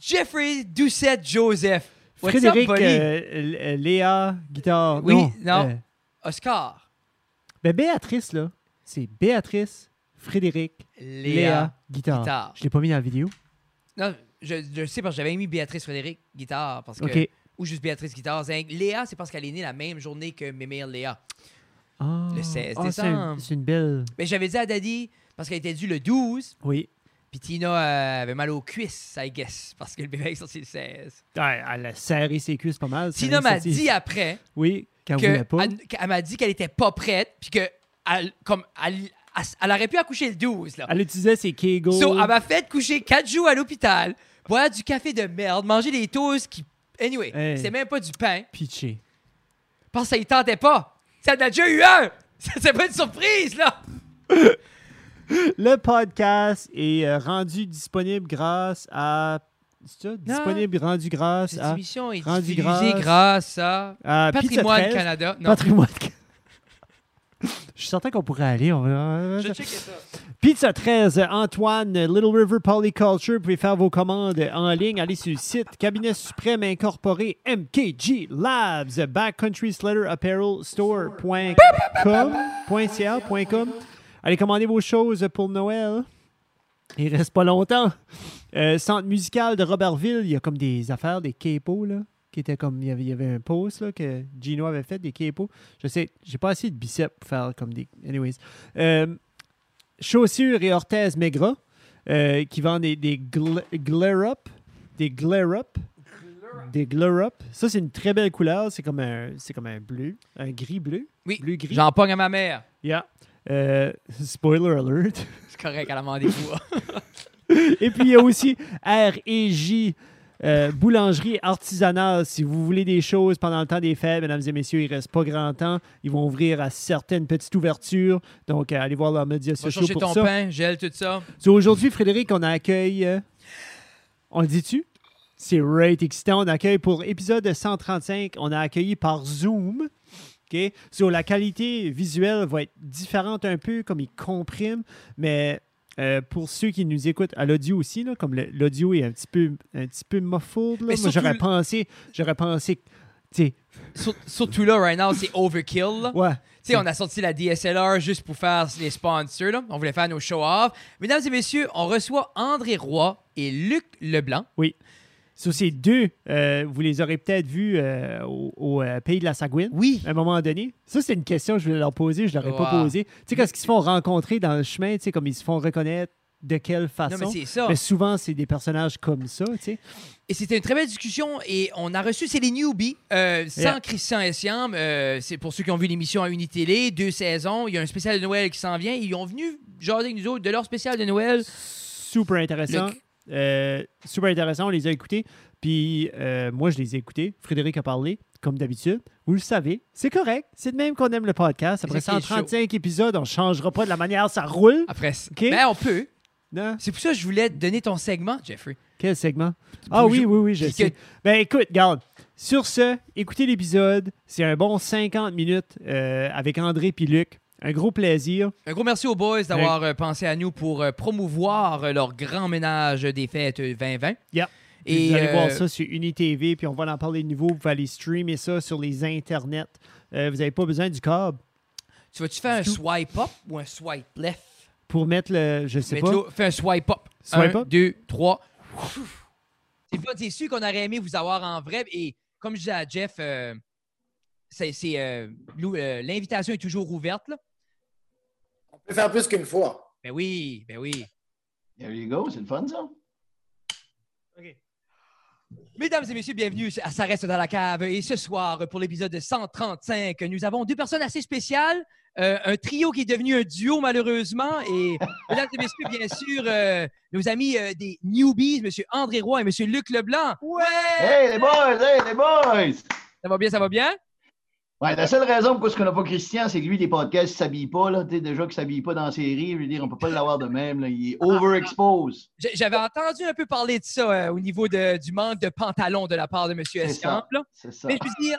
Jeffrey Doucette Joseph. What's Frédéric, euh, L- Léa, guitare. Oui, non. non. euh, Oscar. ben Béatrice, là, c'est Béatrice, Frédéric, Léa. Léa, guitare. guitare. Je l'ai pas mis dans la vidéo. Non, je, je sais parce que j'avais mis Béatrice Frédéric guitare parce que ou juste Béatrice guitare. Léa, c'est parce qu'elle est née la même journée que Mémire Léa. Ah, Le 16 ah, décembre. C'est une belle. Mais j'avais dit à Daddy parce qu'elle était due le 12, Oui. Puis Tina euh, avait mal aux cuisses, I guess, parce que le bébé est sorti le 16. Ouais, elle a serré ses cuisses pas mal. Tina m'a dit après Oui, qu'elle que voulait pas. elle, m'a dit qu'elle était pas prête, puis que elle, comme elle, elle, aurait pu accoucher le 12 là. Elle utilisait ses Kegels. So, elle m'a fait coucher 4 jours à l'hôpital, boire du café de merde, manger des toasts qui. Anyway, Hey. c'est même pas du pain, pitché. parce que ça y tentait pas. Ça en a déjà eu un! Ça, C'est pas une surprise, là! Le podcast est euh, rendu disponible grâce à. C'est ça? Disponible, rendu grâce à. est rendu grâce grâce à Patrimoine 13. Canada. Non, Patrimoine. Je suis certain qu'on pourrait aller. On va... je checkais ça. Pizza 13, Antoine, Little River Polyculture. Vous pouvez faire vos commandes en ligne. Allez sur le site Cabinet Suprême Incorporé MKG Labs, Backcountry Slater Apparel Store.com, .ca, .com. Allez commander vos choses pour Noël. Il reste pas longtemps. Euh, centre musical de Robertville, il y a comme des affaires, des capos, là, qui étaient comme, il y avait, il y avait un post, là, que Gino avait fait, des capos. Je sais, j'ai pas assez de biceps pour faire comme des... Anyways. Euh, Chaussures et orthèses Maigrat, euh, qui vendent des, des gl- glare-up. Des glare-up. Des glare-up. Ça, c'est une très belle couleur. C'est comme un, c'est comme un bleu. Un gris-bleu. Oui, Bleu-gris. j'en pogne à ma mère. Yeah. Euh, spoiler alert. C'est correct, elle a demandé quoi. Et puis, il y a aussi R et J. euh, boulangerie artisanale, si vous voulez des choses pendant le temps des fêtes, mesdames et messieurs, il reste pas grand temps. Ils vont ouvrir à certaines petites ouvertures. Donc, euh, allez voir leurs médias sociaux pour ton ça. pain, gèle tout ça. So, Aujourd'hui, Frédéric, on accueille. euh, on le dit-tu? C'est right excitant. On accueille pour épisode 135, on a accueilli par Zoom. OK? So, la qualité visuelle va être différente un peu, comme il comprime, mais euh, pour ceux qui nous écoutent à l'audio aussi, là, comme l'audio est un petit peu, un petit peu muffled, là, moi, j'aurais pensé, j'aurais pensé, tu sais, Sur- surtout là, right now, c'est overkill. là. ouais. Tu sais, on a sorti la DSLR juste pour faire les sponsors. Là. On voulait faire nos show-off. Mesdames et messieurs, on reçoit André Roy et Luc Leblanc. So, ces deux, euh, vous les aurez peut-être vus euh, au, au, euh, pays de la Sagouine. Oui. à un moment donné. Ça, c'est une question que je voulais leur poser, je ne l'aurais pas Wow. posée. Tu sais, quand ils se font rencontrer dans le chemin, tu sais, comme ils se font reconnaître de quelle Non, façon. mais c'est ça. Mais souvent, c'est des personnages comme ça, tu sais. Et c'était une très belle discussion et on a reçu, c'est les newbies, euh, sans Yeah. Christian Essiam. euh, c'est pour ceux qui ont vu l'émission à Unitélé, deux saisons. Il y a un spécial de Noël qui s'en vient. Ils ont venu jaser avec nous autres de leur spécial de Noël. Super intéressant. Euh, super intéressant, on les a écoutés. Puis euh, moi, je les ai écoutés. Frédéric a parlé, comme d'habitude. Vous le savez, c'est correct. C'est de même qu'on aime le podcast. Après C'est ça qui est 135 épisodes, on ne changera pas de la manière ça roule. Après, OK? ben, on peut. C'est pour ça que je voulais te donner ton segment, Jeffrey. Quel segment? Ah oui, oui, oui, je Puis sais. que- Ben écoute, garde. Sur ce, écoutez l'épisode. C'est un bon 50 minutes euh, avec André puis Luc. Un gros plaisir. Un gros merci aux boys d'avoir euh, pensé à nous pour euh, promouvoir euh, leur grand ménage des fêtes euh, 2020. Yeah. Et vous allez euh, voir ça sur UniTV, puis on va en parler de nouveau. Vous pouvez aller streamer ça sur les internets. Euh, vous n'avez pas besoin du câble tu vas-tu faire un tout. swipe up ou un swipe left? pour mettre le. Je sais pas. fais un swipe up. Swipe un, up? deux, trois. C'est pas, c'est sûr qu'on aurait aimé vous avoir en vrai. Et comme je disais à Jeff, euh, c'est, l'invitation est toujours ouverte. Là. On peut faire plus qu'une fois. Ben oui, ben oui. There you go, c'est le fun ça. Mesdames et messieurs, bienvenue à Ça reste dans la cave. Et ce soir, pour l'épisode 135, nous avons deux personnes assez spéciales. Euh, un trio qui est devenu un duo, malheureusement. Et mesdames et messieurs, bien sûr, euh, nos amis euh, des newbies, M. André Roy et M. Luc Leblanc. Ouais! Hey les boys, hey les boys! Ça va bien, ça va bien? Ouais, la seule raison pour ce qu'on n'a pas Christian, c'est que lui, les podcasts, il ne s'habille pas. Là. Déjà qu'il ne s'habille pas dans la série, je veux dire, on ne peut pas l'avoir de même. Là. Il est overexposed. J- J'avais entendu un peu parler de ça euh, au niveau de- du manque de pantalon de la part de M. Escamp. C'est ça. Mais je veux dire,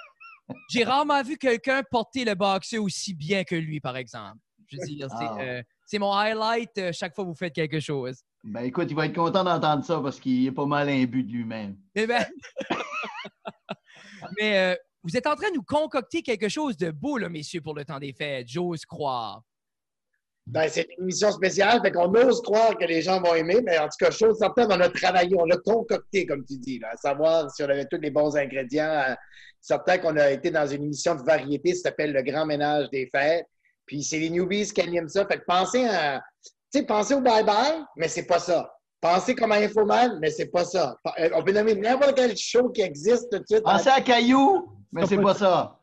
j'ai rarement vu quelqu'un porter le boxer aussi bien que lui, par exemple. Je veux dire, c'est, Ah. euh, c'est mon highlight euh, chaque fois que vous faites quelque chose. Ben écoute, il va être content d'entendre ça parce qu'il est pas mal imbu de lui-même. Eh ben- Mais euh, vous êtes en train de nous concocter quelque chose de beau, là, messieurs, pour le temps des fêtes. J'ose croire. Ben, c'est une émission spéciale, fait qu'on ose croire que les gens vont aimer, mais en tout cas, chose certaine, on a travaillé, on l'a concocté, comme tu dis, là, à savoir si on avait tous les bons ingrédients. Euh, certain qu'on a été dans une émission de variété, ça s'appelle Le Grand Ménage des Fêtes. Puis c'est les newbies qui animent ça. Fait que pensez à, tu sais, pensez au bye-bye, mais c'est pas ça. Pensez comme à Infoman, mais c'est pas ça. Euh, On peut nommer n'importe quel show qui existe tout de suite. Pensez à Caillou, mais c'est pas ça.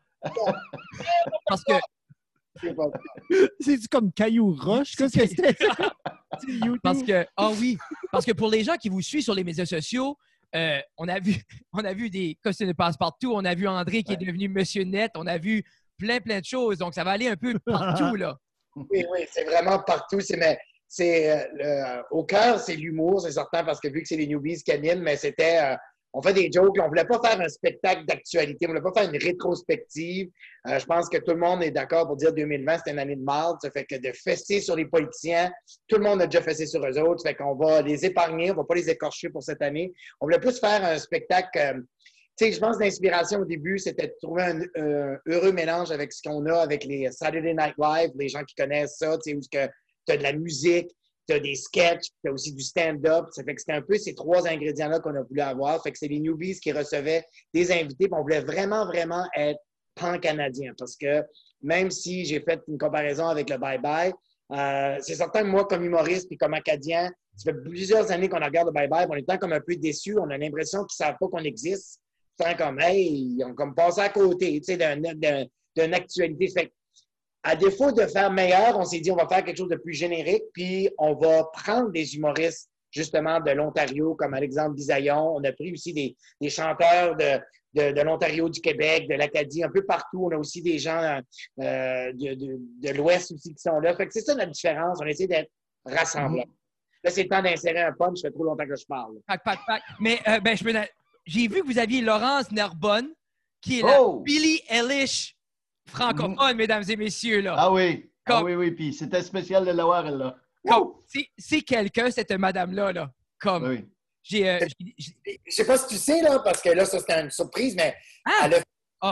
Parce que C'est comme Caillou Roche? Qu'est-ce que c'était? C'est YouTube. Parce que, ah oui, parce que pour les gens qui vous suivent sur les médias sociaux, euh, on, a vu, on a vu des costumes de passe-partout, on a vu André qui est devenu Monsieur Net, on a vu plein, plein de choses. Donc, ça va aller un peu partout, là. Oui, oui, c'est vraiment partout. C'est, mais, c'est, euh, au cœur, c'est l'humour, c'est certain, parce que vu que c'est les newbies qui animent, mais c'était. euh, on fait des jokes. On voulait pas faire un spectacle d'actualité. On voulait pas faire une rétrospective. Euh, je pense que tout le monde est d'accord pour dire 2020, c'était une année de marde. Ça fait que de fesser sur les politiciens, tout le monde a déjà fessé sur eux autres. Ça fait qu'on va les épargner. On va pas les écorcher pour cette année. On voulait plus faire un spectacle. euh, tu sais, je pense que l'inspiration au début, c'était de trouver un euh, heureux mélange avec ce qu'on a avec les Saturday Night Live, les gens qui connaissent ça, tu sais, où tu as de la musique, tu as des sketchs, tu as aussi du stand-up. Ça fait que c'était un peu ces trois ingrédients-là qu'on a voulu avoir. Fait que c'est les newbies qui recevaient des invités. On voulait vraiment, vraiment être pan-canadien parce que même si j'ai fait une comparaison avec le bye-bye, euh, c'est certain que moi, comme humoriste et comme acadien, ça fait plusieurs années qu'on regarde le bye-bye, on est tant comme un peu déçus. On a l'impression qu'ils ne savent pas qu'on existe. Tant comme, hey, ils ont comme passé à côté, d'une actualité. Fait à défaut de faire meilleur, on s'est dit, on va faire quelque chose de plus générique, puis on va prendre des humoristes, justement, de l'Ontario, comme Alexandre Bisaillon. On a pris aussi des, des chanteurs de, de, de l'Ontario, du Québec, de l'Acadie, un peu partout. On a aussi des gens euh, de, de- de l'Ouest aussi qui sont là. Fait que c'est ça la différence. On essaie d'être rassemblants. Là, c'est le temps d'insérer un punch. Ça fait trop longtemps que je parle. Pac, pac, pac. Mais euh, ben, je peux. J'ai vu que vous aviez Laurence Nerbonne, qui est la Oh! Billie Eilish francophone, mesdames et messieurs. Là. Ah oui. Ah Comme- oui, oui. Puis c'était spécial de l'avoir, elle, là. Comme- c'est- quelqu'un, cette madame-là. Là. Comme, Oui. j'ai, euh, j'ai- j'ai- Je sais pas si tu sais, là, parce que là, ça, c'était une surprise, mais Ah! elle a- Ah.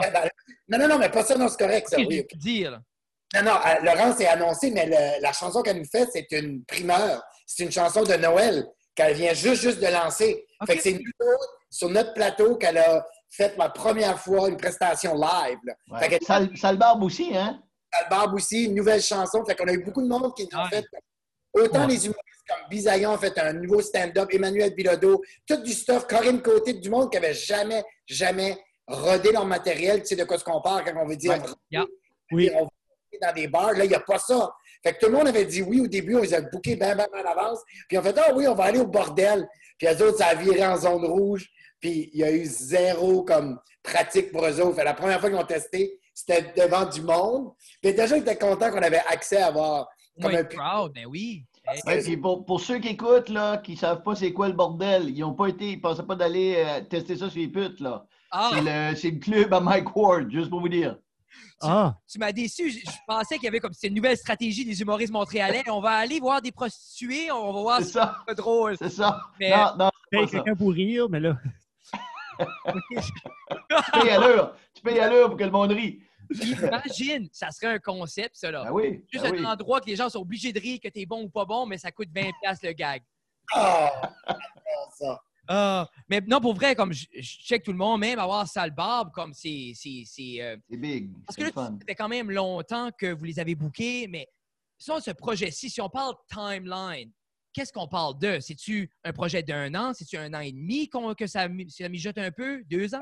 Non, non, non, mais pas ça, non, c'est correct, ça, oui. dire? Non, non, euh, Laurence est annoncée, mais le- la chanson qu'elle nous fait, c'est une primeur. C'est une chanson de Noël qu'elle vient juste, juste de lancer. Fait que c'est nous sur notre plateau, qu'elle a fait la première fois une prestation live. Là. Ouais. Fait que Sale, sale barbe aussi, hein? Barbe aussi, une nouvelle chanson. Fait qu'on a eu beaucoup de monde qui en Ouais. fait. Autant Ouais. les humoristes comme Bisaillon ont fait un nouveau stand-up, Emmanuel Bilodeau, tout du stuff, Corinne Côté, du monde qui avait jamais, jamais rodé leur matériel. Tu sais de quoi ce qu'on parle quand on veut dire Ouais. rodé, Yeah. Oui. on va dans des bars. Là, il n'y a pas ça. Fait que tout le monde avait dit oui au début, on les a bookés bien, bien, bien à l'avance. Puis on fait Ah oui, on va aller au bordel. Puis eux autres, ça a viré en zone rouge. Puis il y a eu zéro comme pratique pour eux autres. Fait, la première fois qu'ils ont testé, c'était devant du monde. Puis déjà, ils étaient contents qu'on avait accès à avoir comme Oui, un proud, ben oui. Ouais, puis pour, pour ceux qui écoutent, là, qui savent pas c'est quoi le bordel, ils ont pas été, ils pensaient pas d'aller euh, tester ça sur les putes, là. Ah, C'est le, c'est le club à Mike Ward, juste pour vous dire. Ah, tu m'as déçu. Je, je pensais qu'il y avait comme c'est une nouvelle stratégie des humoristes montréalais. On va aller voir des prostituées, on va voir C'est ça, c'est drôle. c'est ça. Mais- Non, non, c'est quelqu'un pour rire, mais là. Tu payes à l'heure. Tu payes à l'heure pour que le monde rit. Puis Imagine, ça serait un concept, ça là. Ben oui. Juste ben un oui. endroit que les gens sont obligés de rire que t'es bon ou pas bon, mais ça coûte 20$ le gag. Ah! ça. Ah, mais non, pour vrai, comme je, je check tout le monde, même avoir sale barbe, comme c'est. c'est- c'est, euh, C'est big. parce que là, fun. ça fait quand même longtemps que vous les avez bookés, mais sur ce projet-ci, si on parle timeline, qu'est-ce qu'on parle de? C'est-tu un projet d'un an? C'est-tu un an et demi que ça, ça mijote un peu? Deux ans?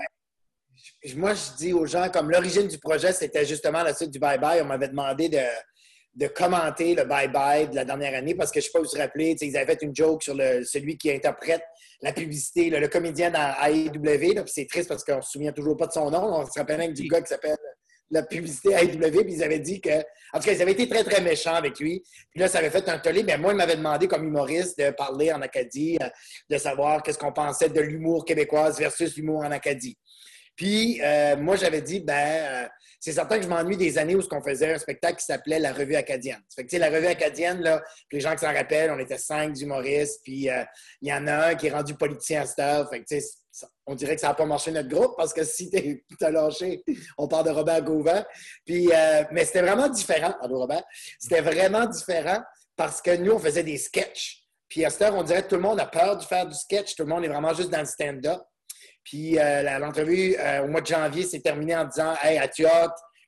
Moi, je dis aux gens, comme l'origine du projet, c'était justement la suite du bye-bye. On m'avait demandé de, de commenter le bye-bye de la dernière année parce que je ne sais pas vous vous rappelez, ils avaient fait une joke sur le, celui qui interprète la publicité, le, le comédien dans AEW. C'est triste parce qu'on ne se souvient toujours pas de son nom. On se rappelle même du gars qui s'appelle la publicité AEW. Puis ils avaient dit que. En tout cas, ils avaient été très, très méchants avec lui. Puis là, ça avait fait un tollé. Mais moi, il m'avait demandé, comme humoriste, de parler en Acadie, euh, de savoir qu'est-ce qu'on pensait de l'humour québécoise versus l'humour en Acadie. Puis euh, moi, j'avais dit, ben, euh, c'est certain que je m'ennuie des années où ce qu'on faisait un spectacle qui s'appelait La Revue acadienne. Fait que, la Revue acadienne, là, les gens qui s'en rappellent, on était cinq humoristes, puis euh, il y en a un qui est rendu politicien à cette on dirait que ça n'a pas marché notre groupe parce que si t'as lâché, on parle de Robert Gauvin. Puis, mais c'était vraiment différent. Allô, Robert? C'était vraiment différent parce que nous, on faisait des sketchs. Puis à cette heure, on dirait que tout le monde a peur de faire du sketch. Tout le monde est vraiment juste dans le stand-up. Puis euh, l'entrevue euh, au mois de janvier s'est terminée en disant Hey, as-tu?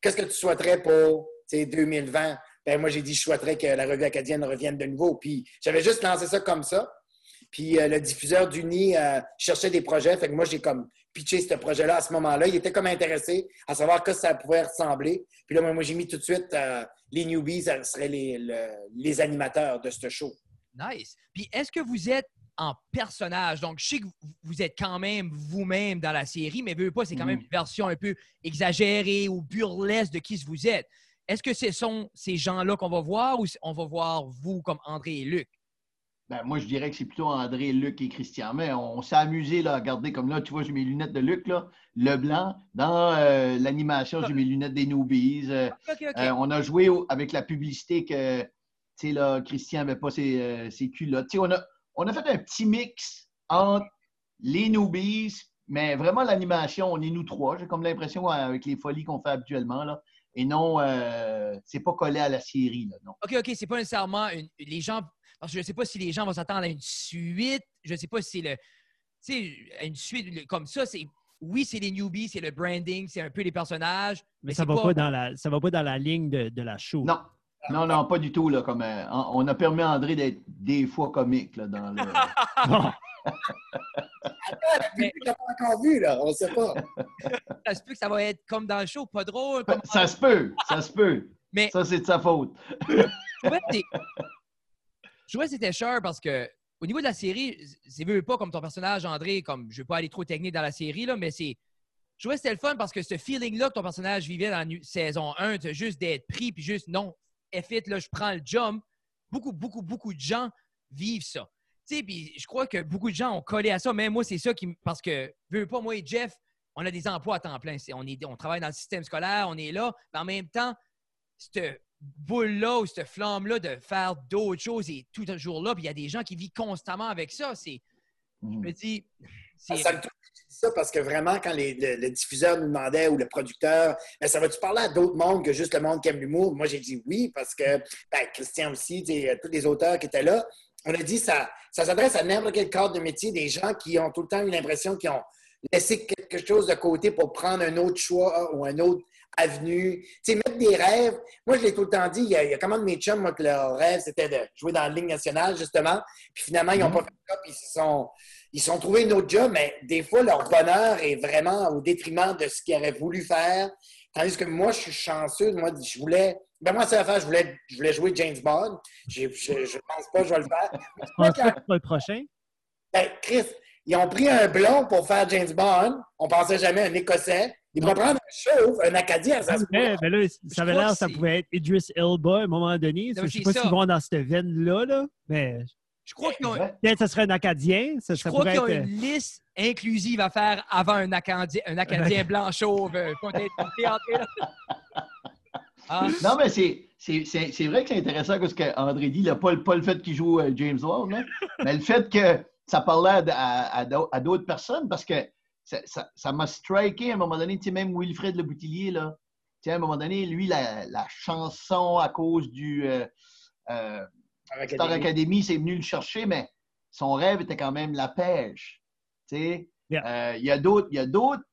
Qu'est-ce que tu souhaiterais pour tu sais, 2020? Ben, moi, j'ai dit je souhaiterais que la revue acadienne revienne de nouveau. Puis j'avais juste lancé ça comme ça. Puis euh, le diffuseur d'Uni euh, cherchait des projets. Fait que moi, j'ai comme pitché ce projet-là à ce moment-là. Il était comme intéressé à savoir que ça pouvait ressembler. Puis là, moi, j'ai mis tout de suite les newbies, ça seraient les, le- les animateurs de ce show. Nice. Puis est-ce que vous êtes en personnage? Donc, je sais que vous- êtes quand même vous-même dans la série, mais veux pas, c'est quand même Mhm. une version un peu exagérée ou burlesque de qui vous êtes. Est-ce que ce sont ces gens-là qu'on va voir ou on va voir vous comme André et Luc? Ben, moi, je dirais que c'est plutôt André, Luc et Christian. Mais on s'est amusé là, à regarder comme là, tu vois, j'ai mes lunettes de Luc, là, le blanc. Dans euh, l'animation, j'ai mes lunettes des newbies. Euh, euh, on a joué au- avec la publicité que tu sais, là, Christian n'avait pas ses, ses culottes. Tu sais, on a, on a fait un petit mix entre les newbies, mais vraiment l'animation, on est nous trois. J'ai comme l'impression euh, avec les folies qu'on fait habituellement. Là, et non, euh, c'est pas collé à la série. Là, non. OK, OK, c'est pas nécessairement une- les gens. Parce que je ne sais pas si les gens vont s'attendre à une suite. Je ne sais pas si c'est le. Tu sais, à une suite comme ça, c'est. Oui, c'est les newbies, c'est le branding, c'est un peu les personnages. Mais ça c'est va pas dans la ça va pas dans la ligne de, de la show. Non. Non, non, pas du tout. Là, comme, euh, on a permis à André d'être des fois comique là, dans le. Mais- pas encore vu, là? On ne sait pas. Ça se peut que ça va être comme dans le show, pas drôle. Comme... Ça se peut, ça se peut. Mais- Ça, c'est de sa faute. Je trouvais que c'était cher parce que au niveau de la série, c'est veux pas comme ton personnage, André, comme je veux pas aller trop technique dans la série, là, mais c'est. Je trouvais que c'était le fun parce que ce feeling-là que ton personnage vivait dans la saison 1, de juste d'être pris, puis juste non, F it, là, je prends le jump. Beaucoup, beaucoup, beaucoup de gens vivent ça. Tu sais, puis je crois que beaucoup de gens ont collé à ça, mais moi, c'est ça qui. me- Parce que, veux pas, moi et Jeff, on a des emplois à temps plein. C'est- On, est, on travaille dans le système scolaire, on est là, mais en même temps, cette boule-là ou cette flamme-là de faire d'autres choses et tout un jour là, puis il y a des gens qui vivent constamment avec ça. C'est, je me dis. Ça ça parce que vraiment, quand les- le, le diffuseur nous demandait ou le producteur, ben, ça va-tu parler à d'autres mondes que juste le monde qui aime l'humour? Moi, j'ai dit oui parce que ben, Christian aussi, tous les auteurs qui étaient là, on a dit ça, ça s'adresse à n'importe quel cadre de métier, des gens qui ont tout le temps eu l'impression qu'ils ont laissé quelque chose de côté pour prendre un autre choix ou un autre avenue. Tu sais, mettre des rêves. Moi, je l'ai tout le temps dit, il y a, il y a comment de mes chums, moi, que leur rêve, c'était de jouer dans la Ligue nationale, justement. Puis finalement, ils n'ont Mhm. pas fait ça, puis ils se sont, ils se sont trouvés une autre job, mais des fois, leur bonheur est vraiment au détriment de ce qu'ils auraient voulu faire. Tandis que moi, je suis chanceux. Moi, je voulais. Ben moi, c'est l'affaire, je voulais, je voulais jouer James Bond. Je ne pense pas que je vais le faire. Tu penses pas que c'est pas le prochain? Ben, Chris, ils ont pris un blond pour faire James Bond. On pensait jamais à un Écossais. Ils vont prendre un chauve, un Acadien. Ça se Ouais, mais là, ça avait l'air que ça pouvait être Idris Elba à un moment donné. Je sais c'est pas ça. s'ils vont dans cette veine-là, là, mais Je crois qu'ils ont, peut-être que ce serait un Acadien. Ça, je ça crois qu'ils ont être... une liste inclusive à faire avant un Acadien, un Acadien blanc chauve. euh. Ah, Non, mais c'est, c'est, c'est, c'est vrai que c'est intéressant ce qu'André dit, là, pas, le- pas le fait qu'il joue euh, James là, mais le fait que ça parlait à, à- à d'au- à d'autres personnes parce que ça, m'a striké à un moment donné, tu sais, même Wilfred Le Boutillier, là, tu sais, à un moment donné, lui, la, la chanson à cause du euh, euh, Star Academy. Academy, c'est venu le chercher, mais son rêve était quand même la pêche. Tu sais, Yeah. Euh, il y a d'autres, il y a d'autres,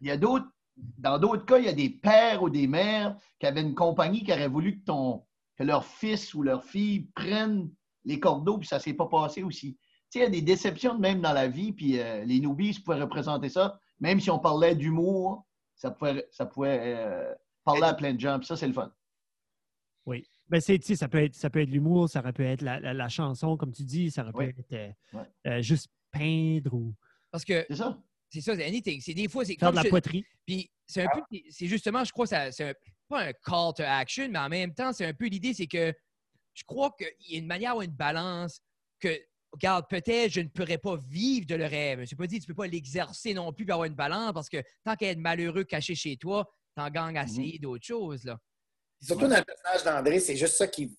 il y a d'autres, dans d'autres cas, il y a des pères ou des mères qui avaient une compagnie qui aurait voulu que ton, que leur fils ou leur fille prennent les cordeaux, puis ça s'est pas passé aussi. Tu sais, il y a des déceptions de même dans la vie, puis euh, les newbies pouvaient représenter ça, même si on parlait d'humour, ça pouvait, ça pouvait euh, parler à plein de gens, puis ça, c'est le fun. Ben, c'est, ça peut être, ça peut être l'humour, ça peut être la, la- la chanson, comme tu dis, ça peut Oui. être euh, Ouais. euh, juste peindre ou parce que C'est ça? c'est ça, c'est anything. C'est des fois, c'est faire de la je- poterie. Puis c'est un peu, c'est justement, je crois, ça, c'est un- pas un call to action, mais en même temps, c'est un peu l'idée, c'est que je crois qu'il y a une manière ou une balance que regarde, peut-être je ne pourrais pas vivre de le rêve. Je ne pas dit que tu ne peux pas l'exercer non plus pour avoir une balance parce que tant qu'à être malheureux caché chez toi, t'en gagnes à Mhm. essayer d'autres choses. Là. Surtout dans le personnage d'André, c'est juste ça qu'il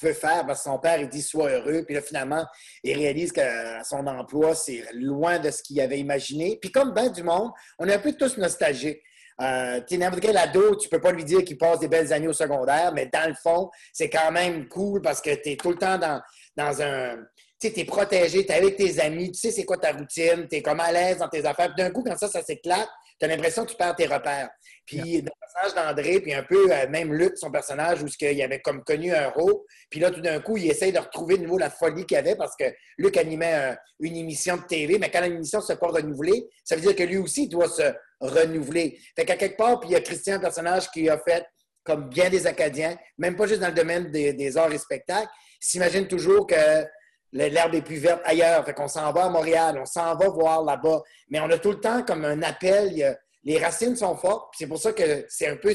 veut faire parce que son père, il dit sois heureux. Puis là, finalement, il réalise que son emploi, c'est loin de ce qu'il avait imaginé. Puis comme ben du monde, on est un peu tous nostalgiques. Euh, tu n'importe quel ado, tu peux pas lui dire qu'il passe des belles années au secondaire, mais dans le fond, c'est quand même cool parce que tu es tout le temps dans, dans un. Tu es protégé, tu es avec tes amis, tu sais c'est quoi ta routine, tu es comme à l'aise dans tes affaires. Puis d'un coup, quand ça, ça s'éclate, tu as l'impression que tu perds tes repères. Puis dans le personnage d'André, puis un peu euh, même Luc, son personnage, où il avait comme connu un rôle, puis là, tout d'un coup, il essaye de retrouver de nouveau la folie qu'il avait parce que Luc animait euh, une émission de TV, mais quand l'émission ne s'est pas renouvelée, ça veut dire que lui aussi doit se renouveler. Fait qu'à quelque part, puis il y a Christian, un personnage qui a fait comme bien des Acadiens, même pas juste dans le domaine des, des arts et spectacles, s'imagine toujours que l'herbe est plus verte ailleurs. Fait qu'on s'en va à Montréal, on s'en va voir là-bas. Mais on a tout le temps comme un appel. les racines sont fortes. C'est pour ça que c'est un peu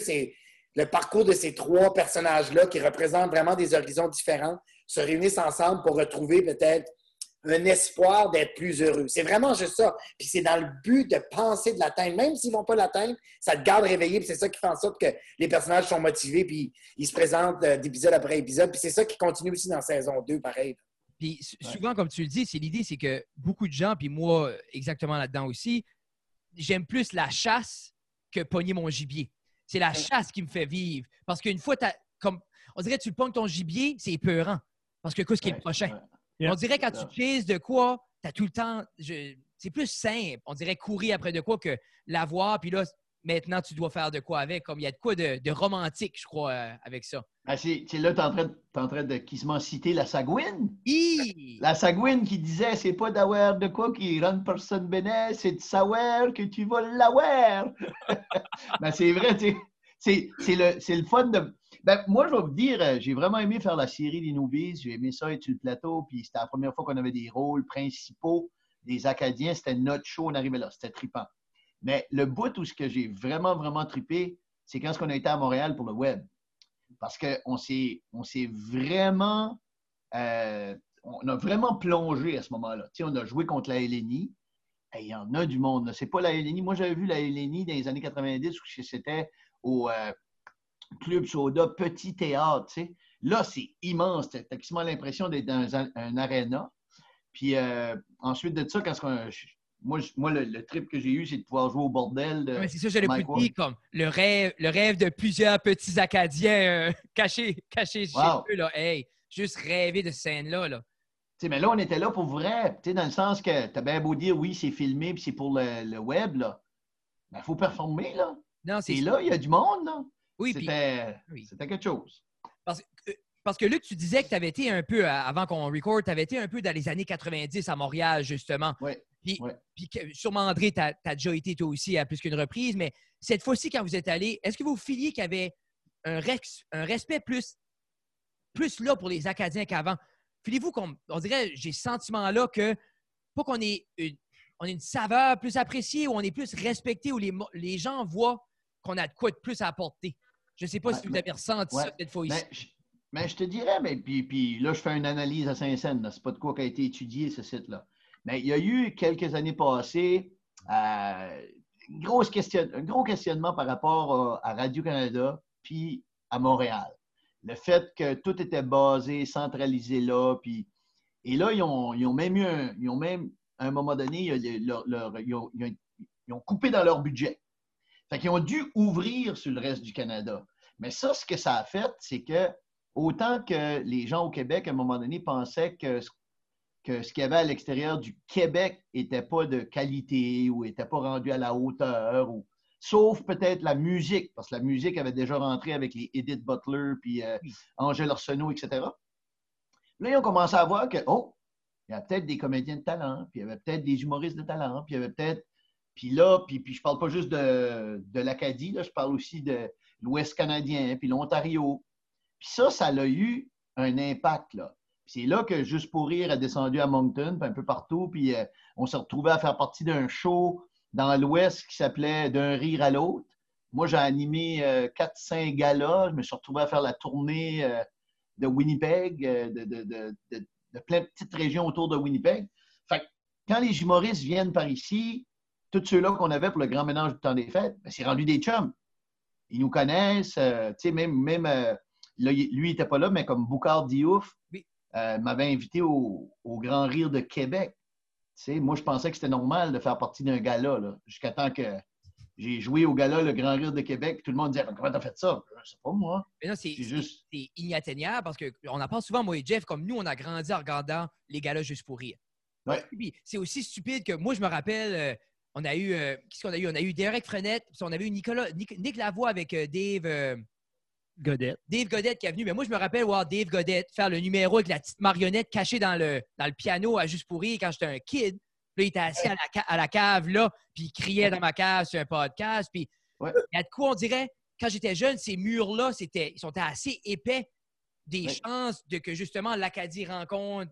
le parcours de ces trois personnages-là qui représentent vraiment des horizons différents se réunissent ensemble pour retrouver peut-être un espoir d'être plus heureux. C'est vraiment juste ça. Puis c'est dans le but de penser de l'atteindre. Même s'ils ne vont pas l'atteindre, ça te garde réveillé. Puis c'est ça qui fait en sorte que les personnages sont motivés. Puis ils se présentent euh, d'épisode après épisode. Puis c'est ça qui continue aussi dans saison 2, pareil. Puis souvent, comme tu le dis, c'est l'idée, c'est que beaucoup de gens, puis moi exactement là-dedans aussi, j'aime plus la chasse que pogner mon gibier. C'est la chasse qui me fait vivre. Parce qu'une fois, t'as- comme, on dirait que tu pognes ton gibier, c'est épeurant. Parce que qu'est-ce qui est le prochain? Ouais. On dirait quand tu chases de quoi, tu as tout le temps. je- c'est plus simple. On dirait courir après de quoi que l'avoir, puis là, maintenant, tu dois faire de quoi avec. Comme il y a de quoi de, de romantique, je crois, euh, avec ça. Ah, c'est là, tu es en train, de- t'es en train de quasiment citer la Sagouine. Hi! La Sagouine qui disait c'est pas d'avoir de quoi qui rend personne bénet, c'est de savoir que tu vas l'avoir. ben, c'est vrai, tu sais. C'est le, le fun de. Ben, moi, je vais vous dire, euh, j'ai vraiment aimé faire la série des Noobies. J'ai aimé ça être sur le plateau. Puis c'était la première fois qu'on avait des rôles principaux des Acadiens. C'était notre show, on arrivait là. C'était trippant. Mais le bout où ce que j'ai vraiment, vraiment trippé, c'est quand on a été à Montréal pour le web. Parce qu'on s'est vraiment. euh, on a vraiment plongé à ce moment-là. On a joué contre la LNI. Et Il y en a du monde. C'est pas la LNI. Moi, j'avais vu la LNI dans les années 90 où c'était au euh, Club Soda, petit théâtre. Là, c'est immense. Tu as quasiment l'impression d'être dans un, aréna. Puis euh, ensuite de ça, quand je- moi, je- moi, le, le trip que j'ai eu, c'est de pouvoir jouer au bordel. De, Ouais, c'est ça, Mike vous dire, comme le rêve, le rêve de plusieurs petits Acadiens euh, cachés, cachés Wow. chez eux. Là. Hey, juste rêver de cette scène-là. Là. Mais là, on était là pour vrai. Dans le sens que tu as bien beau dire, oui, c'est filmé puis c'est pour le, le web, là. Mais il faut performer, là. Non, c'est Et là, il y a du monde, là. Oui, C'était oui. c'était quelque chose. parce, que- parce que Luc, tu disais que tu avais été un peu, euh, avant qu'on record, tu avais été un peu dans les années 90 à Montréal, justement. Oui. Puis, Ouais. puis que- sûrement, André, tu as, déjà été toi aussi à plus qu'une reprise, mais cette fois-ci, quand vous êtes allé, est-ce que vous filiez qu'il y avait un, respect plus, plus là pour les Acadiens qu'avant? Filez-vous qu'on on dirait, j'ai ce sentiment-là que, pas qu'on ait une, on une saveur plus appréciée ou on est plus respecté ou les, gens voient qu'on a de quoi de plus à apporter. Je ne sais pas Ouais, si vous avez ressenti ouais, ça cette fois Mais, ici. je, mais je te dirais, mais puis, puis là, je fais une analyse à Saint-Saëns. C'est pas de quoi qui a été étudié, ce site-là. Mais il y a eu quelques années passées euh, grosse question, un gros questionnement par rapport à, à Radio-Canada puis à Montréal. Le fait que tout était basé, centralisé là, puis et là, ils ont, ils ont même eu un, ils ont même, à un moment donné, ils, ont, ils ont- ils ont coupé dans leur budget. Fait qu'ils ont dû ouvrir sur le reste du Canada. Mais ça, ce que ça a fait, c'est que autant que les gens au Québec, à un moment donné, pensaient que, que ce qu'il y avait à l'extérieur du Québec n'était pas de qualité ou n'était pas rendu à la hauteur, ou, sauf peut-être la musique, parce que la musique avait déjà rentré avec les Edith Butler, puis euh, Angèle Arsenault, etc. Là, ils ont commencé à voir que, oh, il y a peut-être des comédiens de talent, puis il y avait peut-être des humoristes de talent, puis il y avait peut-être. Puis là, puis, puis je parle pas juste de, de l'Acadie, là, je parle aussi de l'Ouest canadien, puis l'Ontario. Puis ça, ça a eu un impact, là. C'est là que Juste pour rire a descendu à Moncton, un peu partout, puis euh, on s'est retrouvé à faire partie d'un show dans l'Ouest qui s'appelait D'un rire à l'autre. Moi, j'ai animé euh, 4-5 galas. Je me suis retrouvé à faire la tournée euh, de Winnipeg, euh, de, plein de petites régions autour de Winnipeg. Fait quand les humoristes viennent par ici, tous ceux-là qu'on avait pour le grand ménage du temps des fêtes, ben, c'est rendu des chums. Ils nous connaissent. tu même, lui, il n'était pas là, mais comme Boucard Diouf. Euh, m'avait invité au, au Grand Rire de Québec. Tu sais, moi, je pensais que c'était normal de faire partie d'un gala, jusqu'à temps que j'ai joué au gala Le Grand Rire de Québec. puis Tout le monde disait Comment t'as fait ça? Je sais pas, moi. Mais non, c'est juste. inatteignable parce qu'on en parle souvent, moi et Jeff, comme nous, on a grandi en regardant les galas juste pour rire. Ouais. C'est aussi stupide que moi, je me rappelle, euh, on a eu, euh, qu'est-ce qu'on a eu? On a eu Derek Frenette, puis on avait eu Nicolas, Nick, Nick Lavoie avec Dave, Godette. Dave Godette qui est venu. Mais moi, je me rappelle voir Dave Godette faire le numéro avec la petite marionnette cachée dans le, dans le piano à Juste pour rire quand j'étais un kid. Puis là, il était assis à la, ca- à la cave, là, puis il criait dans ma cave sur un podcast. Puis Ouais. il y a de quoi, on dirait, quand j'étais jeune, ces murs-là, c'était, ils sont assez épais des Ouais. chances de que justement l'Acadie rencontre.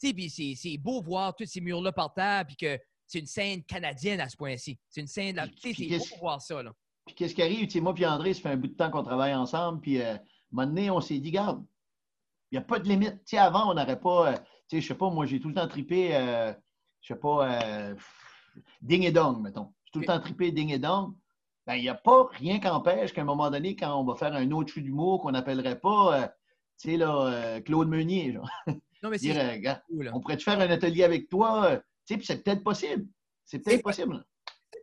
Tu sais, puis c'est, c'est beau voir tous ces murs-là par terre, puis que c'est une scène canadienne à ce point-ci. C'est une scène, là, tu sais, c'est beau voir ça, là. Puis qu'est-ce qui arrive? Tu sais, moi puis André, ça fait un bout de temps qu'on travaille ensemble. Puis, euh, à un moment donné, on s'est dit, garde, il n'y a pas de limite. Tu sais, avant, on n'aurait pas. euh, tu sais, je sais pas, moi, j'ai tout le temps trippé, euh, je sais pas, euh, ding et dong, mettons. J'ai tout le temps trippé ding et dong. Ben, il n'y a pas rien qu'empêche qu'à un moment donné, quand on va faire un autre show d'humour qu'on n'appellerait pas, euh, tu sais, là, euh, Claude Meunier, genre, Non, mais c'est dire, cool, on pourrait-tu faire un atelier avec toi? Tu sais, puis c'est peut-être possible. C'est peut-être possible.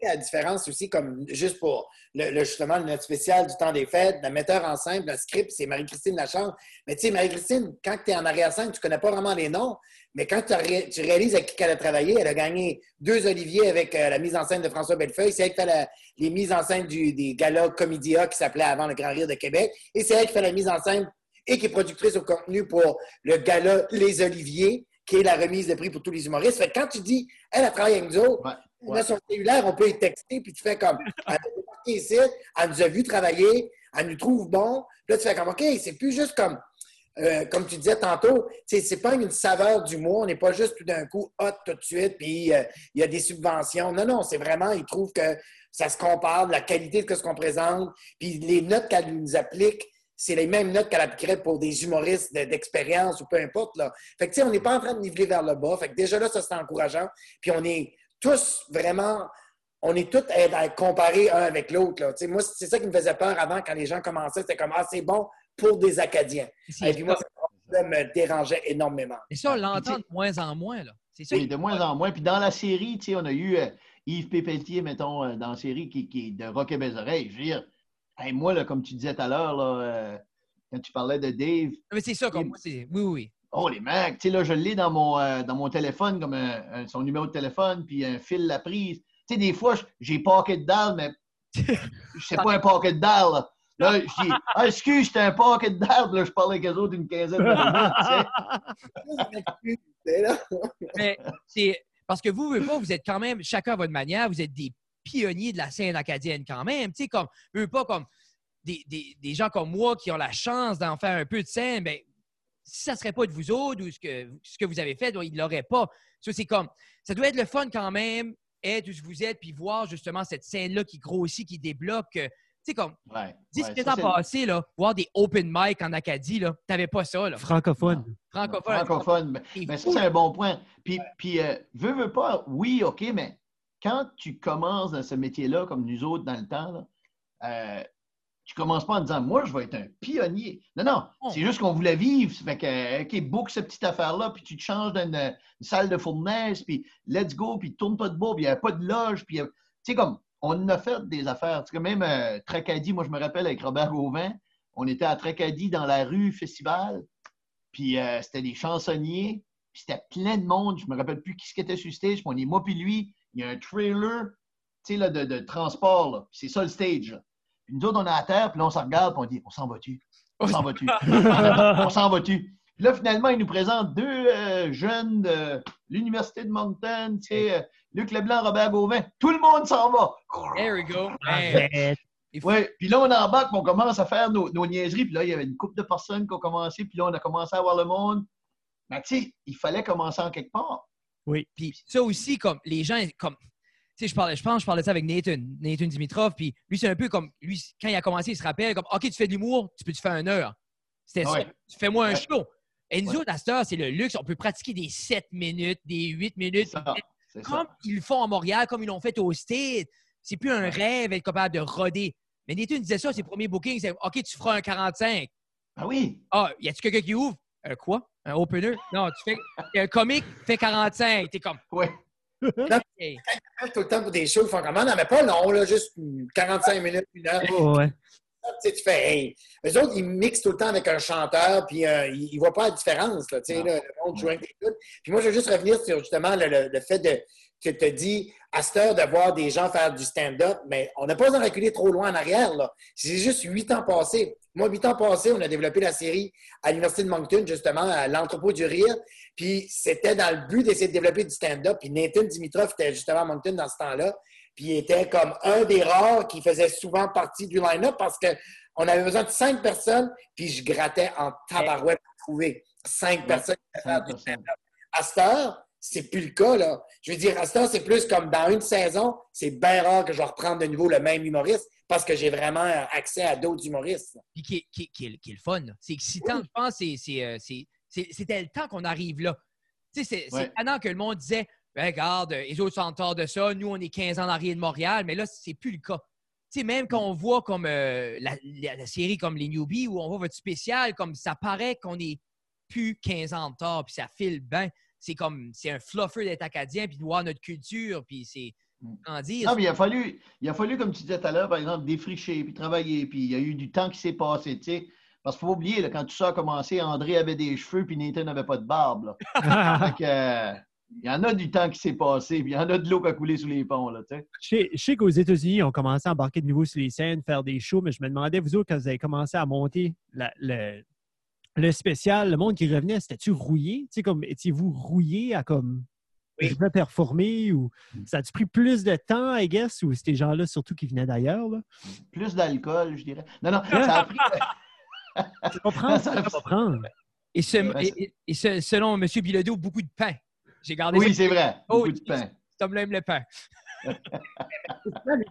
La différence aussi, comme juste pour le, le- justement le note spécial du temps des fêtes, le metteur en scène, le script, c'est Marie-Christine Lachance. Mais tu sais, Marie-Christine, quand tu es en arrière-scène, tu connais pas vraiment les noms, mais quand tu, ré- tu réalises avec qui elle a travaillé, elle a gagné deux Oliviers avec euh, la mise en scène de François Bellefeuille. C'est elle qui fait la- les mises en scène du- des galas Comédia qui s'appelait avant le Grand Rire de Québec. Et c'est elle qui fait la mise en scène et qui est productrice au contenu pour le gala Les Oliviers, qui est la remise de prix pour tous les humoristes. Fait que quand tu dis, elle a travaillé avec nous autres. On a son cellulaire, on peut y texter, puis tu fais comme, elle a débarqué ici, elle nous a vu travailler, elle nous trouve bon. Puis là, tu fais comme, OK, c'est plus juste comme, euh, comme tu disais tantôt, c'est pas une saveur d'humour, on n'est pas juste tout d'un coup hot tout de suite, puis euh, il y a des subventions. Non, non, c'est vraiment, ils trouvent que ça se compare, la qualité de ce qu'on présente, puis les notes qu'elle nous applique, c'est les mêmes notes qu'elle appliquerait pour des humoristes de- d'expérience ou peu importe. Là. Fait que, tu sais, on n'est pas en train de niveler vers le bas. Fait que déjà là, ça, c'est encourageant. Puis on est tous vraiment, on est tous à, à comparer un avec l'autre. là. Tu sais, Moi, c'est ça qui me faisait peur avant quand les gens commençaient. C'était comme, ah, c'est bon pour des Acadiens. C'est- Et puis moi, ça me dérangeait énormément. Et ça, on tu l'entend de moins en moins, là. C'est ça. Oui, de moins en moins. Puis dans la série, tu sais, on a eu euh, Yves Pépeltier, mettons, euh, dans la série, qui, qui est de Rock et Belles Oreilles. Je veux dire, hey, moi, là, comme tu disais tout à l'heure, là, euh, quand tu parlais de Dave, Mais c'est ça, comme moi, c'est. Oui, oui, oui. Oh les mecs, tu sais, là, je l'ai dans mon, euh, dans mon téléphone, comme un- un- son numéro de téléphone, puis un fil la prise. Tu sais, des fois, j'ai pocket dalle, mais c'est pas un pocket dalle. Là, Là, je dis, ah, excuse, c'était un pocket dalle. Là, je parlais avec eux autres une quinzaine de minutes. Mais c'est parce que vous, vous, pas, vous êtes quand même, chacun à votre manière, vous êtes des pionniers de la scène acadienne quand même. Tu sais, comme, eux pas comme des, des- des gens comme moi qui ont la chance d'en faire un peu de scène, ben, si ça ne serait pas de vous autres ou ce que, ce que vous avez fait, ils ne l'auraient pas. Ça, c'est comme, ça doit être le fun quand même, être où vous êtes, puis voir justement cette scène-là qui grossit, qui débloque. euh, Tu sais, comme, Ouais, 10 ouais, ans ça, c'est- passés, là, voir des open mic en Acadie, là, t'avais pas ça, là. Francophone. Francophone. francophone. Mais, C'est mais ça, c'est un bon point. Puis, puis euh, veux, veux pas, oui, OK, mais quand tu commences dans ce métier-là, comme nous autres dans le temps, là, euh, tu commences pas en disant, moi, je vais être un pionnier. Non, non, Oh. c'est juste qu'on voulait vivre. Fait que, OK, book cette petite affaire-là, puis tu te changes d'une une salle de fournaise, puis let's go, puis tourne pas de beau, puis il n'y a pas de loge, puis, tu sais, comme, on a fait des affaires. Tu sais, même euh, Tracadie, moi, je me rappelle avec Robert Gauvin, on était à Tracadie dans la rue Festival, puis euh, c'était des chansonniers, puis c'était plein de monde. Je me rappelle plus qui était sur le stage. Puis on est moi puis lui, il y a un trailer, tu sais, là, de, de transport, là. C'est ça le stage, là. Puis nous autres, on est à terre, puis là, on se regarde, puis on dit, on s'en va-tu? On s'en va-tu? on s'en va-tu? Puis là, finalement, il nous présente deux euh, jeunes de l'Université de Moncton, tu sais, euh, Luc Leblanc, Robert Gauvin. Tout le monde s'en va. There we go. C'est fou. Ouais, puis là, on embarque, puis on commence à faire nos, nos niaiseries. Puis là, il y avait une couple de personnes qui ont commencé, puis là, on a commencé à voir le monde. Mais tu sais, il fallait commencer en quelque part. Puis ça aussi, comme les gens, comme. Sais, je, parlais, je pense que je parlais de ça avec Nathan, Nathan Dimitrov, puis lui, c'est un peu comme. Lui, quand il a commencé, il se rappelle, comme OK, tu fais de l'humour, tu peux te faire une heure. C'était Ouais. ça. Tu fais-moi un show. Et nous Ouais. autres, à cette heure, c'est le luxe. On peut pratiquer des 7 minutes, des 8 minutes. Ça. Comme ça. ils le font à Montréal, comme ils l'ont fait au State. C'est plus un Ouais. rêve d'être capable de roder. Mais Nathan disait ça, ses premiers bookings, c'est OK, tu feras un 45. Ah oui. Ah, y a-tu quelqu'un qui ouvre? Un quoi? Un opener? Non, tu fais. Un comique fait 45. T'es comme. Ouais. Hey. Tout le temps pour des shows, ils font comment? Non, mais pas long, là, juste 45 minutes, une heure. Oh, ouais. Tu sais, tu fais, hey. Eux autres, ils mixent tout le temps avec un chanteur, puis euh, ils ne voient pas la différence. Là, tu sais, là, le monde joue avec. Puis moi, je veux juste revenir sur justement le, le- le fait de. Tu te dis, à cette heure, de voir des gens faire du stand-up, mais on n'a pas besoin de reculer trop loin en arrière. là. C'est juste huit ans passés. Moi, huit ans passés, on a développé la série à l'Université de Moncton, justement, à l'entrepôt du rire. Puis c'était dans le but d'essayer de développer du stand-up. Puis Nathan Dimitrov était justement à Moncton dans ce temps-là. Puis il était comme un des rares qui faisait souvent partie du line-up parce qu'on avait besoin de cinq personnes. Puis je grattais en tabarouette pour trouver cinq personnes qui du stand-up. À cette heure, c'est plus le cas. Là. Je veux dire, à cette heure, c'est plus comme dans une saison, c'est bien rare que je vais reprendre de nouveau le même humoriste parce que j'ai vraiment accès à d'autres humoristes. Puis qui, est- qui est- qui est- qui est le fun. là. C'est excitant, je pense. c'est- c'est, euh, C'était le temps qu'on arrive là. Tu sais, c'est Ouais. pendant que le monde disait Ben, Regarde, les autres sont en tort de ça. Nous, on est 15 ans en arrière de Montréal. Mais là, c'est plus le cas. Tu sais, même quand on voit comme euh, la, la- la série comme les Newbies où on voit votre spécial, comme ça paraît qu'on est plus 15 ans de tard, puis ça file bien. C'est comme, c'est un fluffer d'être acadien, puis de voir notre culture, puis c'est, Mm. comment dire, Non, mais il a fallu, il a fallu, comme tu disais tout à l'heure, par exemple, défricher, puis travailler, puis il y a eu du temps qui s'est passé, tu sais. Parce qu'il faut pas oublier, là, quand tout ça a commencé, André avait des cheveux, puis Nathan n'avait pas de barbe. Là. Euh, il y en a du temps qui s'est passé, puis il y en a de l'eau qui a coulé sous les ponts, là, tu sais. Je sais, je sais qu'aux États-Unis, on commençait à embarquer de nouveau sur les scènes, faire des shows, mais je me demandais, vous autres, quand vous avez commencé à monter la- le, le spécial, le monde qui revenait, c'était-tu rouillé? Tu sais, comme, étiez-vous rouillé à comme. Oui. Je vais performer ou ça a-tu pris plus de temps, I guess, ou c'était gens-là surtout qui venaient d'ailleurs? là? Plus d'alcool, je dirais. Non, non, ça a pris. Ça va prendre, ça prendre. et, ce- et- et- et ce- selon M. Bilodeau, beaucoup de pain. J'ai gardé Oui, ça. c'est vrai. Oh, Beaucoup de pain. Homme-là aime le pain.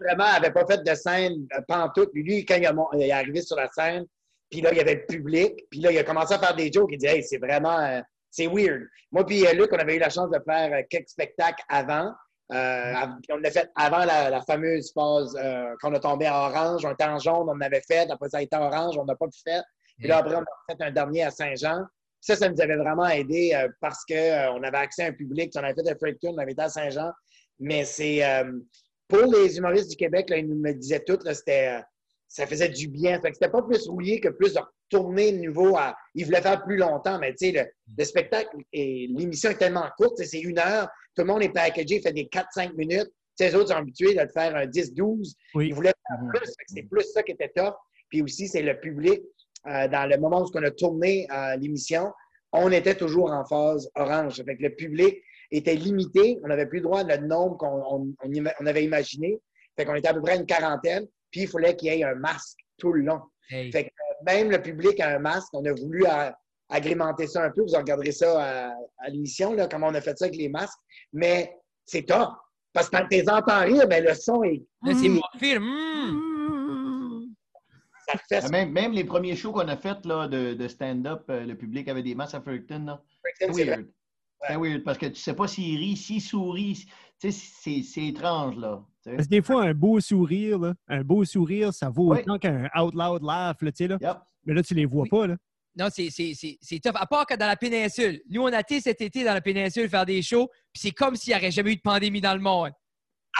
Vraiment, n'avait pas fait de scène euh, pantoute. Lui, quand il est arrivé sur la scène, puis là, il y avait le public, puis là, il a commencé à faire des jokes. Il dit, hey, c'est vraiment, euh, c'est weird. Moi, puis euh, Luc, on avait eu la chance de faire euh, quelques spectacles avant. On l'a fait avant la, fameuse phase euh, qu'on a tombé à orange. On était jaune, on en avait fait. Après, ça a été orange, on n'a pas pu faire. Puis là, après, on a fait un dernier à Saint-Jean. Ça, ça nous avait vraiment aidé parce qu'on avait accès à un public. On avait fait un Freak Tour, on avait été à Saint-Jean. Mais c'est pour les humoristes du Québec, là, ils me disaient tout, c'était, ça faisait du bien. Fait que c'était pas plus rouillé que plus de retourner de nouveau à. Ils voulaient faire plus longtemps, mais tu sais, le, le spectacle et l'émission est tellement courte, c'est une heure. Tout le monde est packagé, fait des 4-5 minutes. Les autres sont habitués de faire un 10-12. Oui. Ils voulaient faire plus. Fait que C'est plus ça qui était top. Puis aussi, c'est le public. Euh, dans le moment où on a tourné euh, l'émission, on était toujours en phase orange. Fait que le public était limité. On n'avait plus le droit à le nombre qu'on on- on ima- on avait imaginé. Fait qu'on était à peu près une quarantaine. Puis il fallait qu'il y ait un masque tout le long. Hey. Fait que euh, même le public a un masque. On a voulu euh, agrémenter ça un peu. Vous regarderez ça à, à l'émission, là, comment on a fait ça avec les masques. Mais c'est top. Parce que quand tu les entends rire, ben, le son est. C'est mon film. Mm. Ça te fait Euh, Même, même les premiers shows qu'on a fait là, de, de stand-up, euh, le public avait des masses à Fredericton. c'est weird. C'est weird parce que tu sais pas s'il rit, s'il sourit. Tu sais, c'est c'est étrange, là. Parce que des fois, un beau sourire, là, un beau sourire, ça vaut Oui. autant qu'un out loud laugh, là, tu sais, là. Yep. Mais là, tu les vois Oui. pas, là. Non, c'est, c'est, c'est, c'est tough. À part que dans la péninsule. Nous, on a été cet été dans la péninsule faire des shows, puis c'est comme s'il n'y aurait jamais eu de pandémie dans le monde.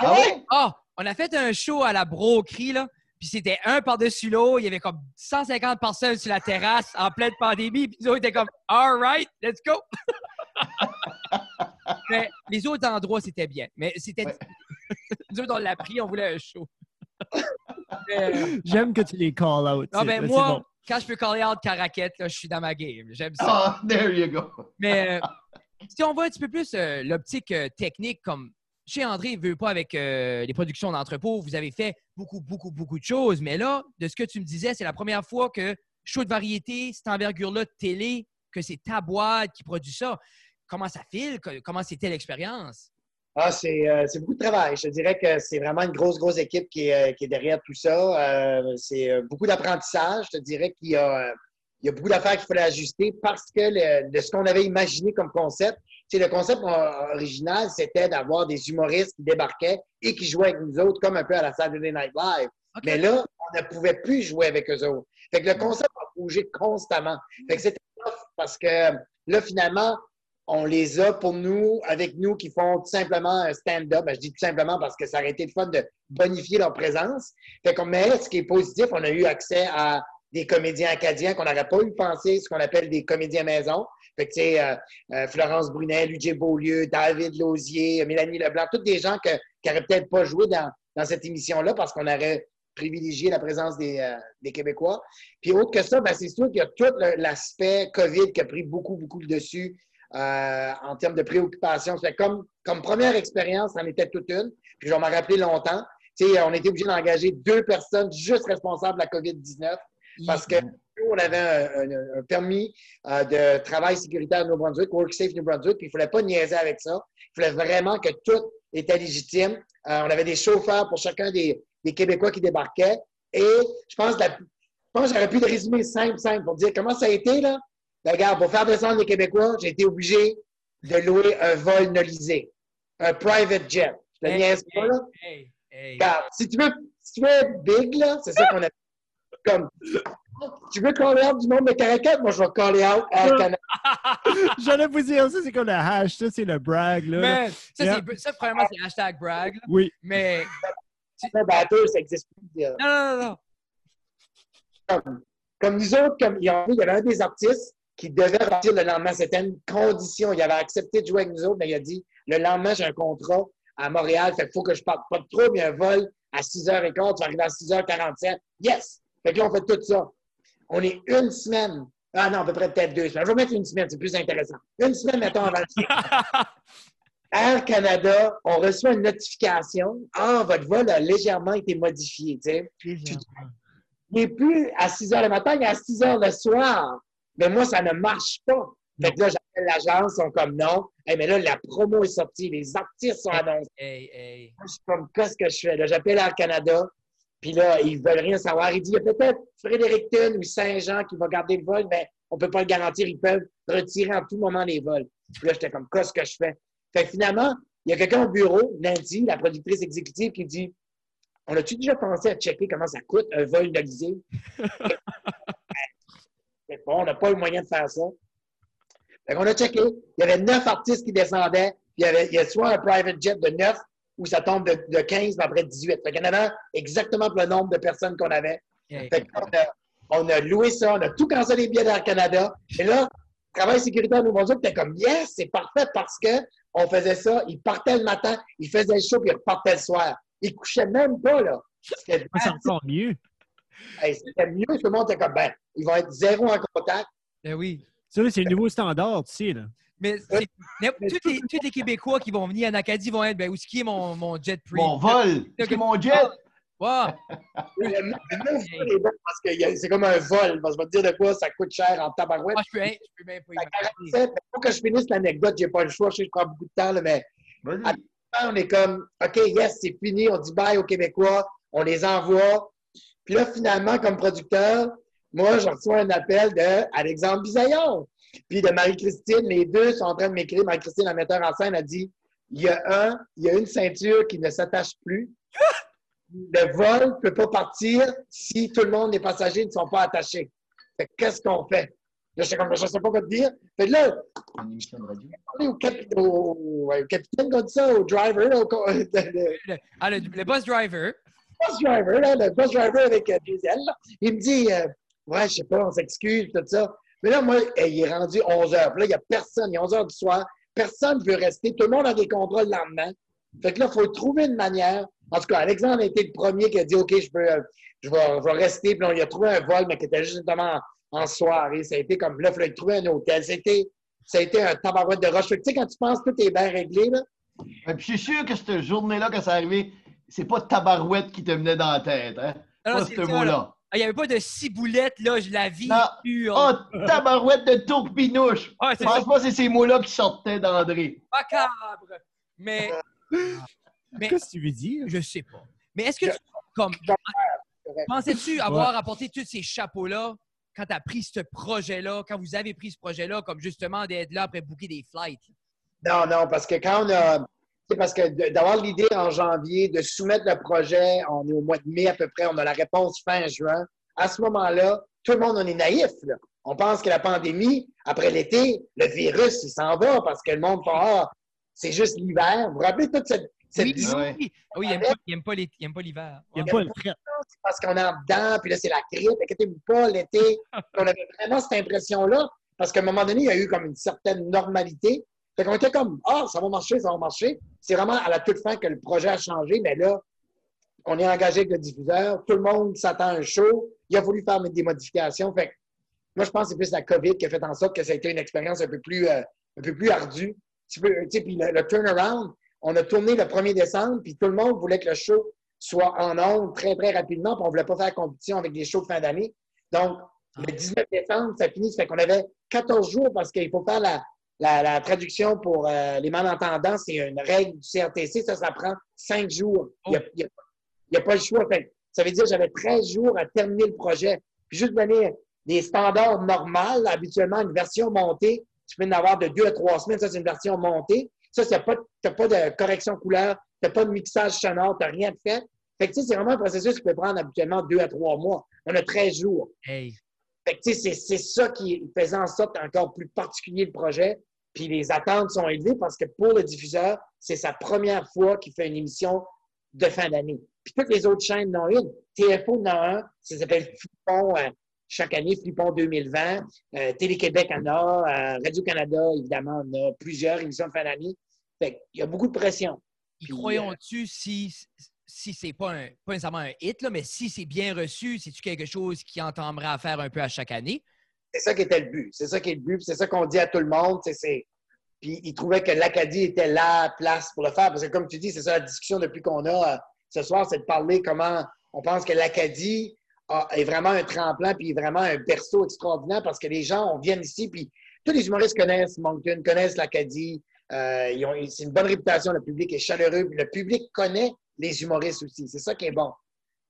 Ah ouais? Ah, on a fait un show à la broquerie, là, puis c'était un par-dessus l'autre. Il y avait comme 150 personnes sur la terrasse en pleine pandémie, puis nous autres, on était comme « All right, let's go! » Mais les autres endroits, c'était bien. Mais c'était... Ouais. Nous autres, on l'a pris, on voulait un show. Mais, euh, J'aime que tu les call out. non, ben moi, bon. quand je peux caller out Caraquette, là, je suis dans ma game. J'aime ça. Ah, there you go. Mais euh, si on voit un petit peu plus euh, l'optique euh, technique, comme chez André, il veut pas avec euh, les productions d'entrepôt, vous avez fait beaucoup, beaucoup, beaucoup de choses. Mais là, de ce que tu me disais, c'est la première fois que show de variété, cette envergure-là de télé, que c'est ta boîte qui produit ça. Comment ça file? Comment c'était l'expérience? Ah, c'est euh, c'est beaucoup de travail. Je te dirais que c'est vraiment une grosse, grosse équipe qui est, euh, qui est derrière tout ça. Euh, c'est euh, beaucoup d'apprentissage. Je te dirais qu'il y a, euh, il y a beaucoup d'affaires qu'il fallait ajuster parce que le- de ce qu'on avait imaginé comme concept, c'est le concept original, c'était d'avoir des humoristes qui débarquaient et qui jouaient avec nous autres, comme un peu à la Saturday Night Live. Mais là, on ne pouvait plus jouer avec eux autres. Fait que le concept a bougé constamment. Fait que c'était tough parce que là, finalement, on les a pour nous, avec nous, qui font tout simplement un stand-up. Ben, je dis tout simplement parce que ça aurait été le fun de bonifier leur présence. Fait qu'on, mais ce qui est positif, on a eu accès à des comédiens acadiens qu'on n'aurait pas eu pensé, ce qu'on appelle des comédiens maison. Fait que, tu euh, euh, Florence Brunet, Lucie Beaulieu, David Lausier, Mélanie Leblanc, tous des gens que, qui n'auraient peut-être pas joué dans, dans cette émission-là parce qu'on aurait privilégié la présence des, euh, des Québécois. Puis autre que ça, ben, c'est sûr qu'il y a tout l'aspect COVID qui a pris beaucoup, beaucoup le dessus euh, en termes de préoccupation. Comme, comme première expérience, ça en était toute une. Puis je vais m'en rappeler longtemps. Tu sais, on était obligé d'engager deux personnes juste responsables de la COVID-19 parce que on avait un, permis euh, de travail sécuritaire à New Brunswick, WorkSafe New Brunswick, puis il ne fallait pas niaiser avec ça. Il fallait vraiment que tout était légitime. Euh, on avait des chauffeurs pour chacun des, Québécois qui débarquaient. Et je pense, je pense que j'aurais pu le résumer simple, simple, pour dire comment ça a été, là. Ben, regarde, pour faire descendre les Québécois, j'ai été obligé de louer un vol nolisé, un private jet. Je te Hey, niaise pas, là. Hey, hey. Regarde, si tu veux, si tu veux être big, là, c'est ça qu'on a comme. Tu veux call out du monde de Caracat? Moi, je vais call out Air Canada. J'allais vous dire, ça, c'est comme le hash, ça, c'est le brag, là. Man, ça, Yeah. ça, premièrement, c'est hashtag brag. là. Oui. Mais Le batteur, ça n'existe plus. non, non, non, non. Comme, comme nous autres, comme il y en a- il y avait un des artistes qui devait partir le lendemain. C'était une condition. Il avait accepté de jouer avec nous autres, mais il a dit le lendemain, j'ai un contrat à Montréal, fait qu'il faut que je parte pas de trop, mais un vol à 6h15, tu vas arriver à 6h47. Yes! Fait que là, on fait tout ça. On est une semaine. Ah non, à peu près peut-être deux semaines. Je vais mettre une semaine, c'est plus intéressant. Une semaine, mettons, avant le Air Canada, on reçoit une notification. Ah, votre vol a légèrement été modifié. tu sais. Il n'est plus à 6 heures le matin, il est à 6 heures le soir. Mais moi, ça ne marche pas. Fait que là, j'appelle l'agence, ils sont comme non. Hey, mais là, la promo est sortie, les artistes sont annoncés. Hey, hey. Moi, je suis comme, qu'est-ce que je fais? Là, j'appelle Air Canada, puis là, ils veulent rien savoir. Il dit, il y a peut-être Fredericton ou Saint-Jean qui va garder le vol, mais on peut pas le garantir. Ils peuvent retirer en tout moment les vols. Puis là, j'étais comme, qu'est-ce que je fais? Fait que finalement, il y a quelqu'un au bureau, lundi, la productrice exécutive, qui dit, on a-tu déjà pensé à checker comment ça coûte un vol d'Alizé? Bon, on n'a pas le moyen de faire ça. Fait qu'on a checké. Il y avait neuf artistes qui descendaient. Puis il y avait il y a soit un private jet de neuf ou ça tombe de, de 15, mais après 18. Fait qu'il y en avait exactement le nombre de personnes qu'on avait. hey. Fait qu'on a, on a loué ça, on a tout cancellé les billets d'Air Canada. Et là, travail sécuritaire nous Nouveau-Brunswick, était comme yes, c'est parfait parce que on faisait ça. Ils partaient le matin, ils faisaient le show, puis ils repartaient le soir. Ils couchaient même pas, là. C'était C'est encore mieux. Hey, c'était mieux. Tout le monde était comme ben, ils vont être zéro en contact. Ben oui. Ça, c'est le nouveau standard, tu sais, là. Mais tous, les, tous les Québécois qui vont venir en Acadie vont être, ben, où est-ce qui est mon, mon jet free? Mon vol, c'est mon jet. Wow. Est parce que c'est comme un vol. Parce que je vais te dire de quoi ça coûte cher en tabarouette. Ah, je peux, hein, je peux même pas À imaginer. 47, il faut que je finisse l'anecdote, j'ai pas le choix, je sais que je prends beaucoup de temps, là, mais Vas-y. on est comme, OK, yes, c'est fini, on dit bye aux Québécois, on les envoie. Puis là, finalement, comme producteur, moi, je reçois un appel de Alexandre Bisaillon, puis de Marie-Christine. Les deux sont en train de m'écrire. Marie-Christine, la metteur en scène, a dit, il y a un, il y a une ceinture qui ne s'attache plus. Le vol ne peut pas partir si tout le monde, les passagers, ne sont pas attachés. Fait que qu'est-ce qu'on fait? Là, je je sais pas quoi te dire. Fait que là, parler au, capi- au- au capitaine comme ça, au driver, au, le, le ah, le, le bus driver. Bus driver, là, le bus driver avec euh, des ailes, là, il me dit euh, Ouais, je sais pas, on s'excuse, tout ça. Mais là, moi, eh, il est rendu 11 heures. Puis là, il n'y a personne, il est 11 heures du soir. Personne ne veut rester. Tout le monde a des contrats le lendemain. Fait que là, il faut trouver une manière. En tout cas, Alexandre a été le premier qui a dit OK, je peux euh, je vais, je rester. Puis là, il a trouvé un vol, mais qui était justement en, soirée. Ça a été comme là, il fallait trouver un hôtel. C'était. Ça a été un tabarouette de roche. Tu sais, quand tu penses que tout est bien réglé, là, Et je suis sûr que cette journée-là, quand c'est arrivé, c'est pas tabarouette qui te venait dans la tête. Hein? Ah, non, Pas ce mot-là. là. Ah, Il n'y avait pas de ciboulette, là, je la vis. Plus, Oh, tabarouette de tourpinouche! Ah, Je ça, pense pas que c'est ces mots-là qui sortaient d'André. macabre. Mais, mais Qu'est-ce que tu veux dire? je sais pas. Mais est-ce que, tu, comme, pensais-tu avoir apporté tous ces chapeaux-là quand tu as pris ce projet-là, quand vous avez pris ce projet-là, comme justement d'être là après booker des flights? Non, non, parce que quand on a. C'est parce que d'avoir l'idée en janvier, de soumettre le projet, on est au mois de mai à peu près, on a la réponse fin juin. À ce moment-là, tout le monde, on est naïf. Là. On pense que la pandémie, après l'été, le virus, il s'en va parce que le monde fait Ah, c'est juste l'hiver. Vous vous rappelez toute cette. cette Oui, vision? oui, oui. Ah oui, il n'aime pas, il aime pas les- il aime pas l'hiver. Il n'y a pas le fret. c'est parce qu'on est en dedans, puis là, c'est la grippe, inquiétez-vous pas, l'été. on avait vraiment cette impression-là, parce qu'à un moment donné, il y a eu comme une certaine normalité. Fait qu'on était comme, ah, ça va marcher, ça va marcher. C'est vraiment à la toute fin que le projet a changé, mais là, on est engagé avec le diffuseur, tout le monde s'attend à un show, il a voulu faire des modifications. Fait que moi, je pense que c'est plus la COVID qui a fait en sorte que ça a été une expérience un peu plus, euh, un peu plus ardue. Tu peux- tu sais, puis le, le turnaround, on a tourné le 1er décembre, puis tout le monde voulait que le show soit en ondes très, très rapidement, puis on ne voulait pas faire compétition avec des shows de fin d'année. Donc, le 19 décembre, ça finit, ça fait qu'on avait 14 jours parce qu'il faut faire la, la, la traduction pour euh, les malentendants. C'est une règle du CRTC, ça, ça prend 5 jours. Il n'y a, a- a pas le choix. Fait ça veut dire que j'avais 13 jours à terminer le projet. Puis juste donner des standards normaux, habituellement, une version montée, tu peux en avoir de 2 à 3 semaines. Ça, c'est une version montée. Ça, tu n'as pas, de correction couleur, tu n'as pas de mixage sonore, tu n'as rien fait. Fait que, c'est vraiment un processus qui peut prendre habituellement 2 à 3 mois. On a 13 jours. Hey. Fait que, tu sais, c'est, c'est ça qui faisait en sorte encore plus particulier le projet. Puis les attentes sont élevées parce que pour le diffuseur, c'est sa première fois qu'il fait une émission de fin d'année. Puis toutes les autres chaînes en ont une. TFO en a un, ça s'appelle Flipon euh, chaque année, Flipon 2020. Euh, Télé-Québec en a, euh, Radio-Canada, évidemment, en a plusieurs émissions de fin d'année. Fait qu'il y a beaucoup de pression. Puis, croyons-tu si, si c'est pas, un, pas nécessairement un hit, là, mais si c'est bien reçu, c'est-tu quelque chose qui entendrait à faire un peu à chaque année? C'est ça qui était le but. C'est ça qui est le but. C'est ça qu'on dit à tout le monde. Puis ils trouvaient que l'Acadie était la place pour le faire. Parce que comme tu dis, c'est ça la discussion depuis qu'on a euh, ce soir, c'est de parler comment on pense que l'Acadie est vraiment un tremplin puis vraiment un berceau extraordinaire parce que les gens on viennent ici puis tous les humoristes connaissent Moncton, connaissent l'Acadie. Euh, c'est une bonne réputation. Le public est chaleureux. Le public connaît les humoristes aussi. C'est ça qui est bon.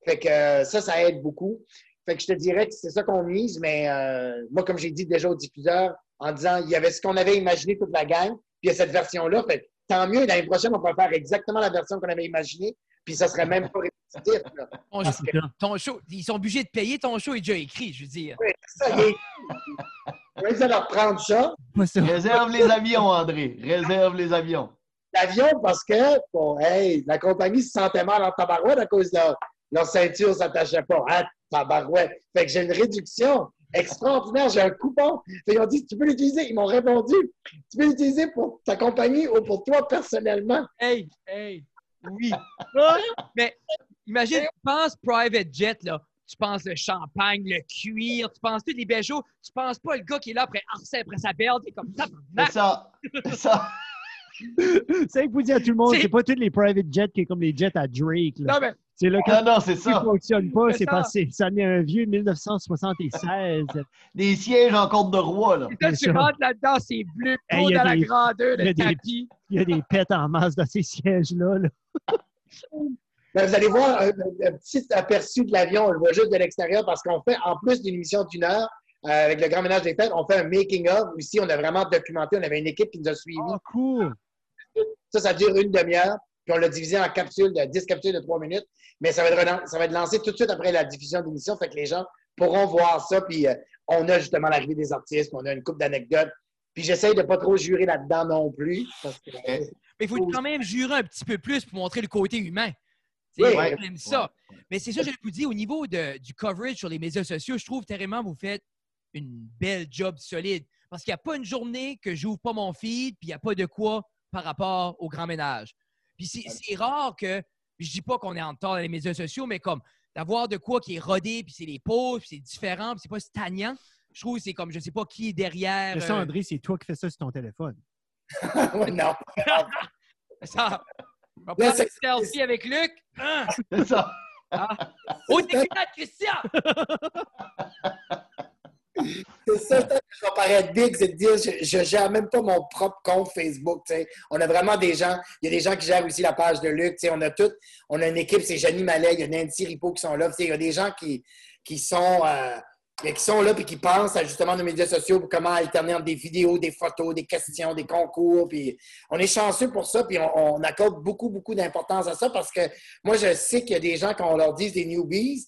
Fait que euh, ça, ça aide beaucoup. Fait que je te dirais que c'est ça qu'on mise, mais euh, moi, comme j'ai dit déjà au diffuseur, en disant, il y avait ce qu'on avait imaginé toute la gang, puis il y a cette version-là. Fait que tant mieux, l'année prochaine, on peut faire exactement la version qu'on avait imaginée, puis ça serait même pas répétitif. là. Ton, Ah, show- ton ils sont obligés de payer ton show est déjà écrit, je veux dire. Oui, c'est ça, il est... Va de leur prendre ça. Réserve les avions, André. Réserve les avions. L'avion, parce que, bon, hey, la compagnie se sentait mal en tabarouette à cause de leur, leur ceinture ne s'attachait pas. Ah, tabarouette. Fait que j'ai une réduction extraordinaire. J'ai un coupon. Fait, ils ont dit, tu peux l'utiliser. Ils m'ont répondu, tu peux l'utiliser pour ta compagnie ou pour toi personnellement. Hey, hey, oui. Mais imagine, tu penses private jet, là. Tu penses le champagne, le cuir, tu penses tous les belles choses. Tu penses pas le gars qui est là après Arsène, après sa belle, t'es comme C'est tabarnak. ça. C'est ça. C'est ça qu'il faut dire à tout le monde. C'est- pas tous les private jets qui est comme les jets à Drake. là. Non, mais C'est là quand Non, non, c'est ça ne ça. fonctionne pas, C'est passé. Ça est un vieux 1976. Des sièges en côte de roi, là. là, C'est tu rentres là-dedans, c'est bleu, Hey, trop il y a dans la des- grandeur, le tapis. Il y a des pets en masse dans ces sièges-là. là. Ben, vous allez voir un, un petit aperçu de l'avion. On le voit juste de l'extérieur parce qu'on fait, en plus d'une émission d'une heure, euh, avec le Grand Ménage des Fêtes, on fait un making-of. Ici, on a vraiment documenté. On avait une équipe qui nous a suivis. Oh, cool. Ça, ça dure une demi-heure. Puis on l'a divisé en capsules de 10 capsules de 3 minutes. Mais ça va, être, ça va être lancé tout de suite après la diffusion de l'émission. Fait que les gens pourront voir ça. Puis euh, on a justement l'arrivée des artistes. On a une coupe d'anecdotes. Puis j'essaye de pas trop jurer là-dedans non plus. Parce que, Mais il faut quand même jurer un petit peu plus pour montrer le côté humain. Oui, ouais. on aime ça. Mais c'est ça, je vous dis, au niveau de- du coverage sur les médias sociaux, je trouve carrément vous faites une belle job solide. Parce qu'il n'y a pas une journée que j'ouvre pas mon feed, puis il n'y a pas de quoi par rapport au grand ménage. Puis c'est c'est rare que, je dis pas qu'on est en retard dans les médias sociaux, mais comme d'avoir de quoi qui est rodé, puis c'est les pauses, puis c'est différent, puis c'est pas stagnant. Je trouve que c'est comme, je sais pas qui est derrière. Mais ça, euh, André, c'est toi qui fais ça sur ton téléphone. Ouais, non. ça. On va Là, prendre c'est- une selfie avec Luc. Hein? C'est ça. Oh, t'es Christian! C'est ça, que je vais paraître big, c'est de dire je ne gère même pas mon propre compte Facebook. On a vraiment des gens, il y a des gens qui gèrent aussi la page de Luc. On a tout, on a une équipe, c'est Jenny Mallet, il y a Nancy Ripo qui sont là. Il y a des gens qui, qui sont euh, qui sont là et qui pensent à justement nos médias sociaux pour comment alterner entre des vidéos, des photos, des questions, des concours. Puis on est chanceux pour ça, puis on, on accorde beaucoup, beaucoup d'importance à ça parce que moi, je sais qu'il y a des gens, quand on leur dit des newbies,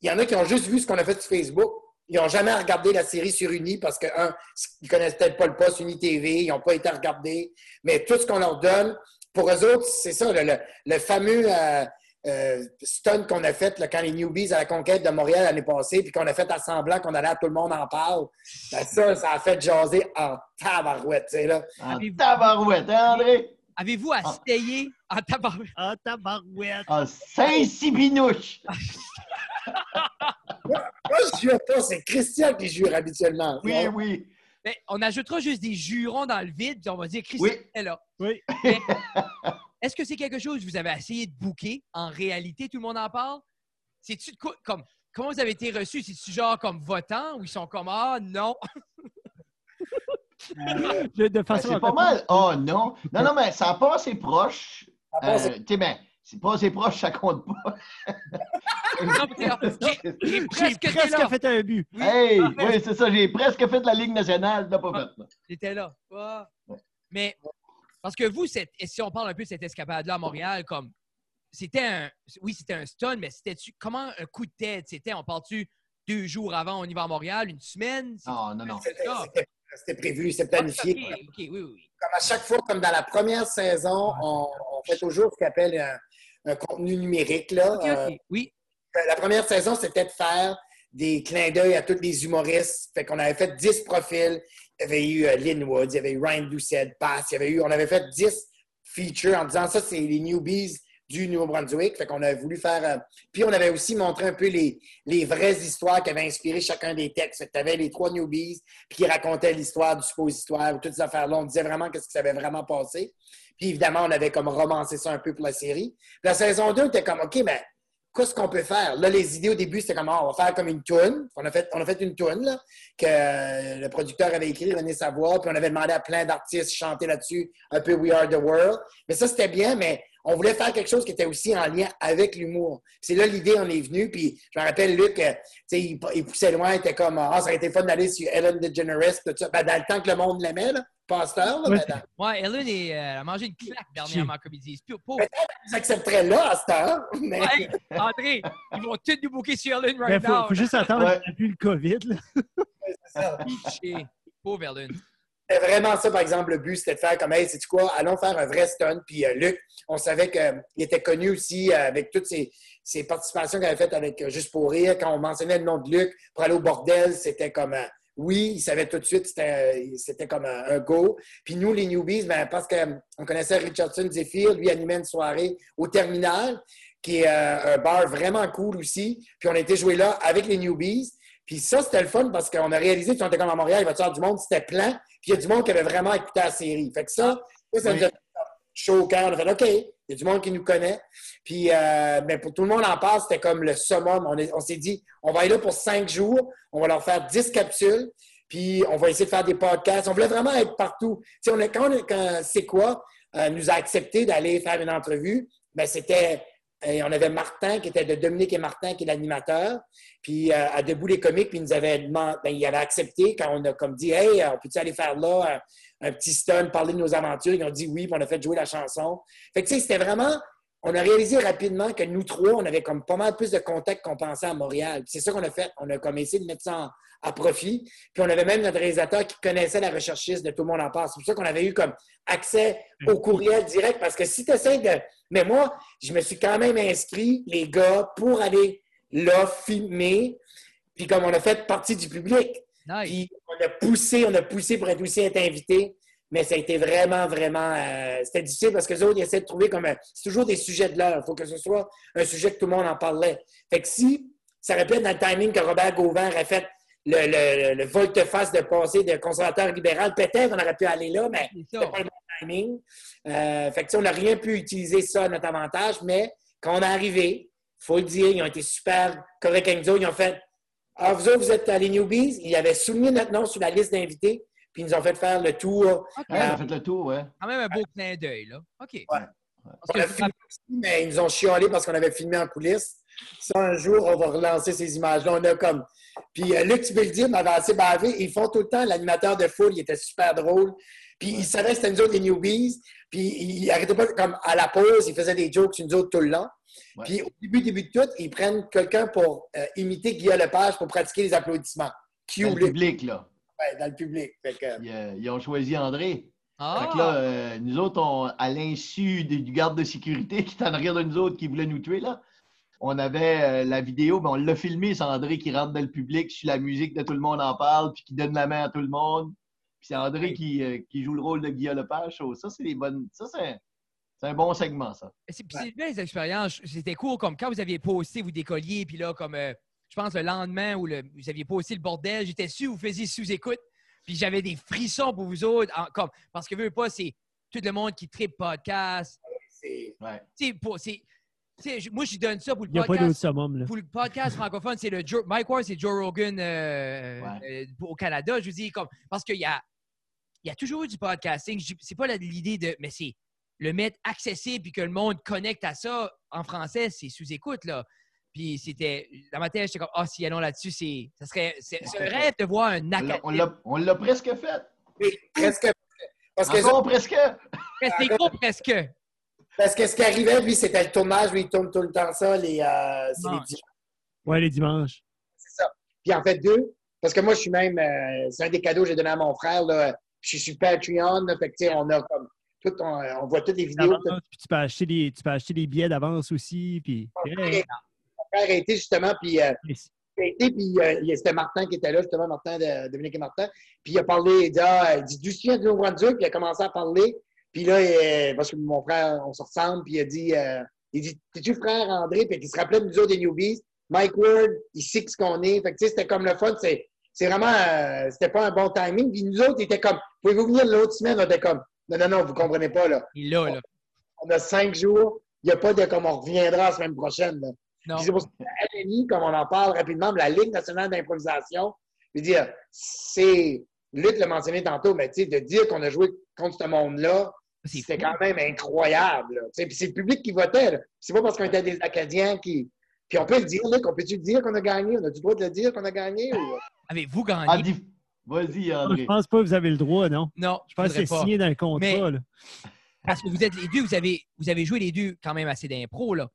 il y en a qui ont juste vu ce qu'on a fait sur Facebook. Ils n'ont jamais regardé la série sur Uni parce que, un, ils connaissent peut-être pas le poste Uni TV, ils n'ont pas été regardés. Mais tout ce qu'on leur donne, pour eux autres, c'est ça, le, le- le fameux euh, euh, stunt qu'on a fait là, quand les newbies à la conquête de Montréal l'année passée, puis qu'on a fait à semblant qu'on allait à tout le monde en parle. Ben, ça, ça a fait jaser en tabarouette, tu sais, là. En Avez-vous- tabarouette, hein, André? Avez-vous Ah. essayé en tabarouette? Ah, tabarouette! En Saint-Sibinouche. Moi, je jure pas, c'est Christian qui jure habituellement. Oui, oui. Ben, on ajoutera juste des jurons dans le vide, puis on va dire Christian Oui. est là. Oui. Mais Est-ce que c'est quelque chose que vous avez essayé de booker? En réalité, tout le monde en parle? C'est-tu de quoi- comme comment vous avez été reçus? C'est-tu genre comme votant ou ils sont comme Ah non? De, de Ben, façon c'est pas mal. Oh non. Non, non, mais ça n'a pas assez proche. Euh, tu sais, ben, c'est pas assez proche, ça compte pas. J'ai- presque été presque là. fait un but. Oui. Hey, Ah, oui, c'est ça. J'ai presque fait la Ligue nationale. T'as pas fait. là. J'étais là. Ah. Mais parce que vous, cette- si on parle un peu de cette escapade-là à Montréal, comme c'était un. Oui, c'était un stun, mais c'était comment un coup de tête? C'était, on parle-tu deux jours avant, on y va à Montréal, une semaine? Non, non, non. C'était Ah. prévu, c'était Ah, planifié. oui, oui, oui. comme à chaque fois, comme dans la première saison, on, on fait toujours ce qu'on appelle un, un contenu numérique. Là. Euh. Oui. La première saison, c'était de faire des clins d'œil à tous les humoristes. Fait qu'on avait fait 10 profils. Il y avait eu euh, Lynn Woods, il y avait eu Ryan Doucette, Bass, il y avait eu, on avait fait 10 features en disant ça, c'est les newbies du Nouveau-Brunswick. Fait qu'on a voulu faire. euh, Puis on avait aussi montré un peu les, les vraies histoires qui avaient inspiré chacun des textes. Fait que tu avais les trois newbies, puis qui racontaient l'histoire du suppositoire, toutes ces affaires-là. On disait vraiment qu'est-ce qui s'avait vraiment passé. Puis évidemment, on avait comme romancé ça un peu pour la série. La saison 2, on était comme, OK, ben, qu'est-ce qu'on peut faire? Là, les idées au début, c'était comme, Ah, on va faire comme une toune. On a fait, on a fait une toune, là, que euh, le producteur avait écrit, René Savoie, puis on avait demandé à plein d'artistes chanter là-dessus, un peu We Are the World. Mais ça, c'était bien, mais on voulait faire quelque chose qui était aussi en lien avec l'humour. C'est là l'idée en est venue, puis je me rappelle, Luc, euh, tu sais, il, il poussait loin, il était comme, ah, ça aurait été fun d'aller sur Ellen DeGeneres, tout ça. Ben, dans le temps que le monde l'aimait, là, pasteur, là, Ouais. ben, Ouais, Ellen est, euh, a mangé une claque dernièrement, comme ils disent. Puis, pauvre- ils accepteraient là, à cette heure. Mais... Ouais, André, ils vont tous nous booker sur Ellen Il right Ben, faut, now. faut juste attendre Ouais. qu'il n'y ait plus le COVID. Là. c'est ça. Pitché. Pauvre Ellen. C'était vraiment ça, par exemple, le but, c'était de faire comme, hey, sais-tu quoi, allons faire un vrai stunt. Puis euh, Luc, on savait qu'il était connu aussi euh, avec toutes ses, participations qu'il avait faites avec euh, Juste pour rire. Quand on mentionnait le nom de Luc pour aller au bordel, c'était comme, euh, oui, il savait tout de suite, c'était comme un, go. Puis nous, les newbies, ben, parce qu'on connaissait Richardson Zephyr, lui animait une soirée au terminal, qui est euh, un bar vraiment cool aussi. Puis on a été joué là avec les newbies. Puis ça, c'était le fun parce qu'on a réalisé, puis on était comme à Montréal, il va y avoir du monde, c'était plein. Puis il y a du monde qui avait vraiment écouté la série. Fait que ça, ça, ça Oui. nous a fait chaud au cœur. On a fait OK, il y a du monde qui nous connaît. Puis euh, ben, pour tout le monde en parle, c'était comme le summum. On, est- on s'est dit, on va aller là pour cinq jours, on va leur faire 10 capsules, puis on va essayer de faire des podcasts. On voulait vraiment être partout. On est, quand, quand C'est quoi euh, nous a accepté d'aller faire une entrevue, ben, c'était. Euh, on avait Martin, qui était de Dominique et Martin, qui est l'animateur. Puis euh, à Debout les comiques, puis il nous avait demandé, ben, il avait accepté quand on a comme dit Hey, on peut-tu aller faire là un, un petit stun, parler de nos aventures? Ils ont dit oui, puis on a fait jouer la chanson. Fait que tu sais, c'était vraiment. On a réalisé rapidement que nous trois, on avait comme pas mal plus de contacts qu'on pensait à Montréal. C'est ça qu'on a fait. On a comme essayé de mettre ça à profit. Puis on avait même notre réalisateur qui connaissait la recherchiste de Tout le monde en parle. C'est pour ça qu'on avait eu comme accès au courriel direct. Parce que si tu essaies de. Mais moi, je me suis quand même inscrit, les gars, pour aller là filmer. Puis comme on a fait partie du public. Nice. Puis on a poussé, on a poussé pour être aussi être invité. Mais ça a été vraiment, vraiment. euh, C'était difficile parce que les autres, ils essaient de trouver comme. un- C'est toujours des sujets de l'heure. Il faut que ce soit un sujet que tout le monde en parlait. Fait que si ça aurait pu être dans le timing que Robert Gauvin aurait fait le, le, le volte-face de passer de conservateur libéral, peut-être qu'on aurait pu aller là, mais C'est c'était pas le bon timing. Euh, fait que, tu sais, on n'a rien pu utiliser ça à notre avantage, mais quand on est arrivé, il faut le dire, ils ont été super corrects avec nous. Ils ont fait Ah, vous autres, vous êtes à les newbies. Ils avaient soumis notre nom sur la liste d'invités, puis ils nous ont fait faire le tour. OK. Ouais, on a fait le tour, ouais. Quand même un beau clin d'œil, là. OK. Parce On a filmé aussi, mais ils nous ont chialé parce qu'on avait filmé en coulisses. Ça, un jour, on va relancer ces images-là. On a comme. Puis euh, Luc, tu peux le dire, m'avait assez bavé. Ils font tout le temps l'animateur de foule, il était super drôle. Puis il savait que c'était nous autres les newbies. Puis il arrêtait pas, comme à la pause, il faisait des jokes sur nous autres tout le long. Ouais. Puis au début, début de tout, ils prennent quelqu'un pour euh, imiter Guillaume Lepage pour pratiquer les applaudissements. Dans le public, là. ouais, dans le public. Fait que, Ils, euh, ils ont choisi André. Ah! Fait que là, euh, nous autres, on- à l'insu du du garde de sécurité qui est en arrière de nous autres, qui voulait nous tuer, là, on avait euh, la vidéo, mais on l'a filmé, c'est André qui rentre dans le public, sur la musique de Tout le monde en parle, puis qui donne la main à tout le monde. Puis c'est André Oui. qui, euh, qui joue le rôle de Guillaume Lepage. So, Ça, c'est des bonnes. Ça, c'est un, c'est un bon segment, ça. C'est puis c'est des belles expériences. C'était cool, comme quand vous aviez posté, vous décolliez, puis là, comme euh, je pense le lendemain où le- vous aviez posté le bordel, j'étais sûr vous faisiez sous-écoute, puis j'avais des frissons pour vous autres, en- comme, parce que, veux pas, c'est tout le monde qui tripe podcast. c'est- Ouais. Pour- moi, je donne ça pour le Il n'y a pas podcast. summum. Là. Pour le podcast francophone, c'est le Joe, Mike Ward, c'est Joe Rogan euh, Ouais. euh, au Canada. Je vous dis, comme, parce qu'il y a, il y a toujours eu du podcasting. C'est pas l'idée de, mais c'est le mettre accessible puis que le monde connecte à ça en français, c'est sous-écoute, là. Puis c'était, dans ma tête, j'étais comme, ah, si allons là-dessus, c'est, ça serait, c'est un rêve de voir un On l'a- On presque fait. oui, presque. Parce que, Encore presque. C'est gros presque. Parce que ce qui arrivait, lui, c'était le tournage. Lui, il tourne tout le temps ça. Les, euh, c'est les Dimanche. dimanches. Ouais, les dimanches. c'est ça. Puis en fait, deux, parce que moi, je suis même, euh, c'est un des cadeaux que j'ai donné à mon frère. Là. Je suis sur Patreon. Là, fait que, tu sais, on a comme, tout, on, on voit toutes les vidéos. Tout- puis tu, peux acheter des, tu peux acheter des billets d'avance aussi. Puis, Mon frère a été justement, puis euh, il a été, puis euh, a- c'était Martin qui était là, justement, Martin, de, Dominique et Martin. Puis il a parlé, il dit, ah, il dit, du chien Nouveau-Brunswick, puis il a commencé à parler. Puis là, parce que mon frère, on se ressemble, puis il a dit, euh, il dit, t'es-tu frère André? Puis il se rappelait de nous autres des newbies. Mike Ward, il sait ce qu'on est. Fait que, tu sais, c'était comme le fun. C'est, c'est vraiment, euh, c'était pas un bon timing. Puis nous autres, il était comme, pouvez-vous venir l'autre semaine? On était comme, non, non, non, vous comprenez pas, là. Il là, là. On a cinq jours. Il n'y a pas de comme on reviendra la semaine prochaine, là. Non. Puis c'est pour ça que la LNI, comme on en parle rapidement, la Ligue nationale d'improvisation, je veux dire, c'est, Luc l'a mentionné tantôt, mais tu sais, de dire qu'on a joué contre ce monde-là, c'était quand même incroyable. c'est le public qui votait. là. C'est pas parce qu'on était des Acadiens qui. Puis on peut le dire, Luc, on peut-tu le dire qu'on a gagné? On a du droit de le dire qu'on a gagné? Ou... Avez-vous gagné? Ah, dis- Vas-y, Je André. pense pas que vous avez le droit, non? Non, Je pense que c'est signé dans un contrat. Mais- là. Parce que vous êtes les deux, vous avez, vous avez joué les deux quand même assez d'impro, là.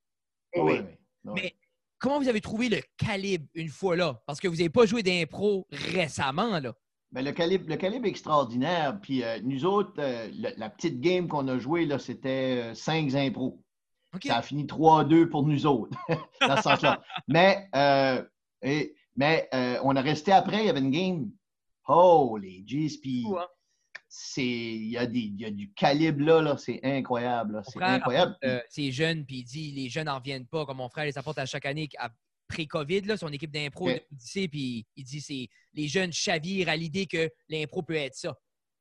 Oui. Ouais. Mais comment vous avez trouvé le calibre une fois là? Parce que vous n'avez pas joué d'impro récemment, là. Ben, le, calibre, le calibre est extraordinaire. Puis euh, nous autres, euh, le- la petite game qu'on a jouée, là, c'était 5 impros. OK. Ça a fini 3-2 pour nous autres, dans ce sens-là. Mais, euh, et- mais euh, on a resté après, il y avait une game. Oh, les G's, puis hein? il y, a des- y a du calibre là, là c'est incroyable. C'est incroyable. euh, c'est jeune, puis il dit les jeunes n'en reviennent pas. Comme mon frère les apporte à chaque année COVID, là, son équipe d'impro puis il dit c'est les jeunes chavirent à l'idée que l'impro peut être ça.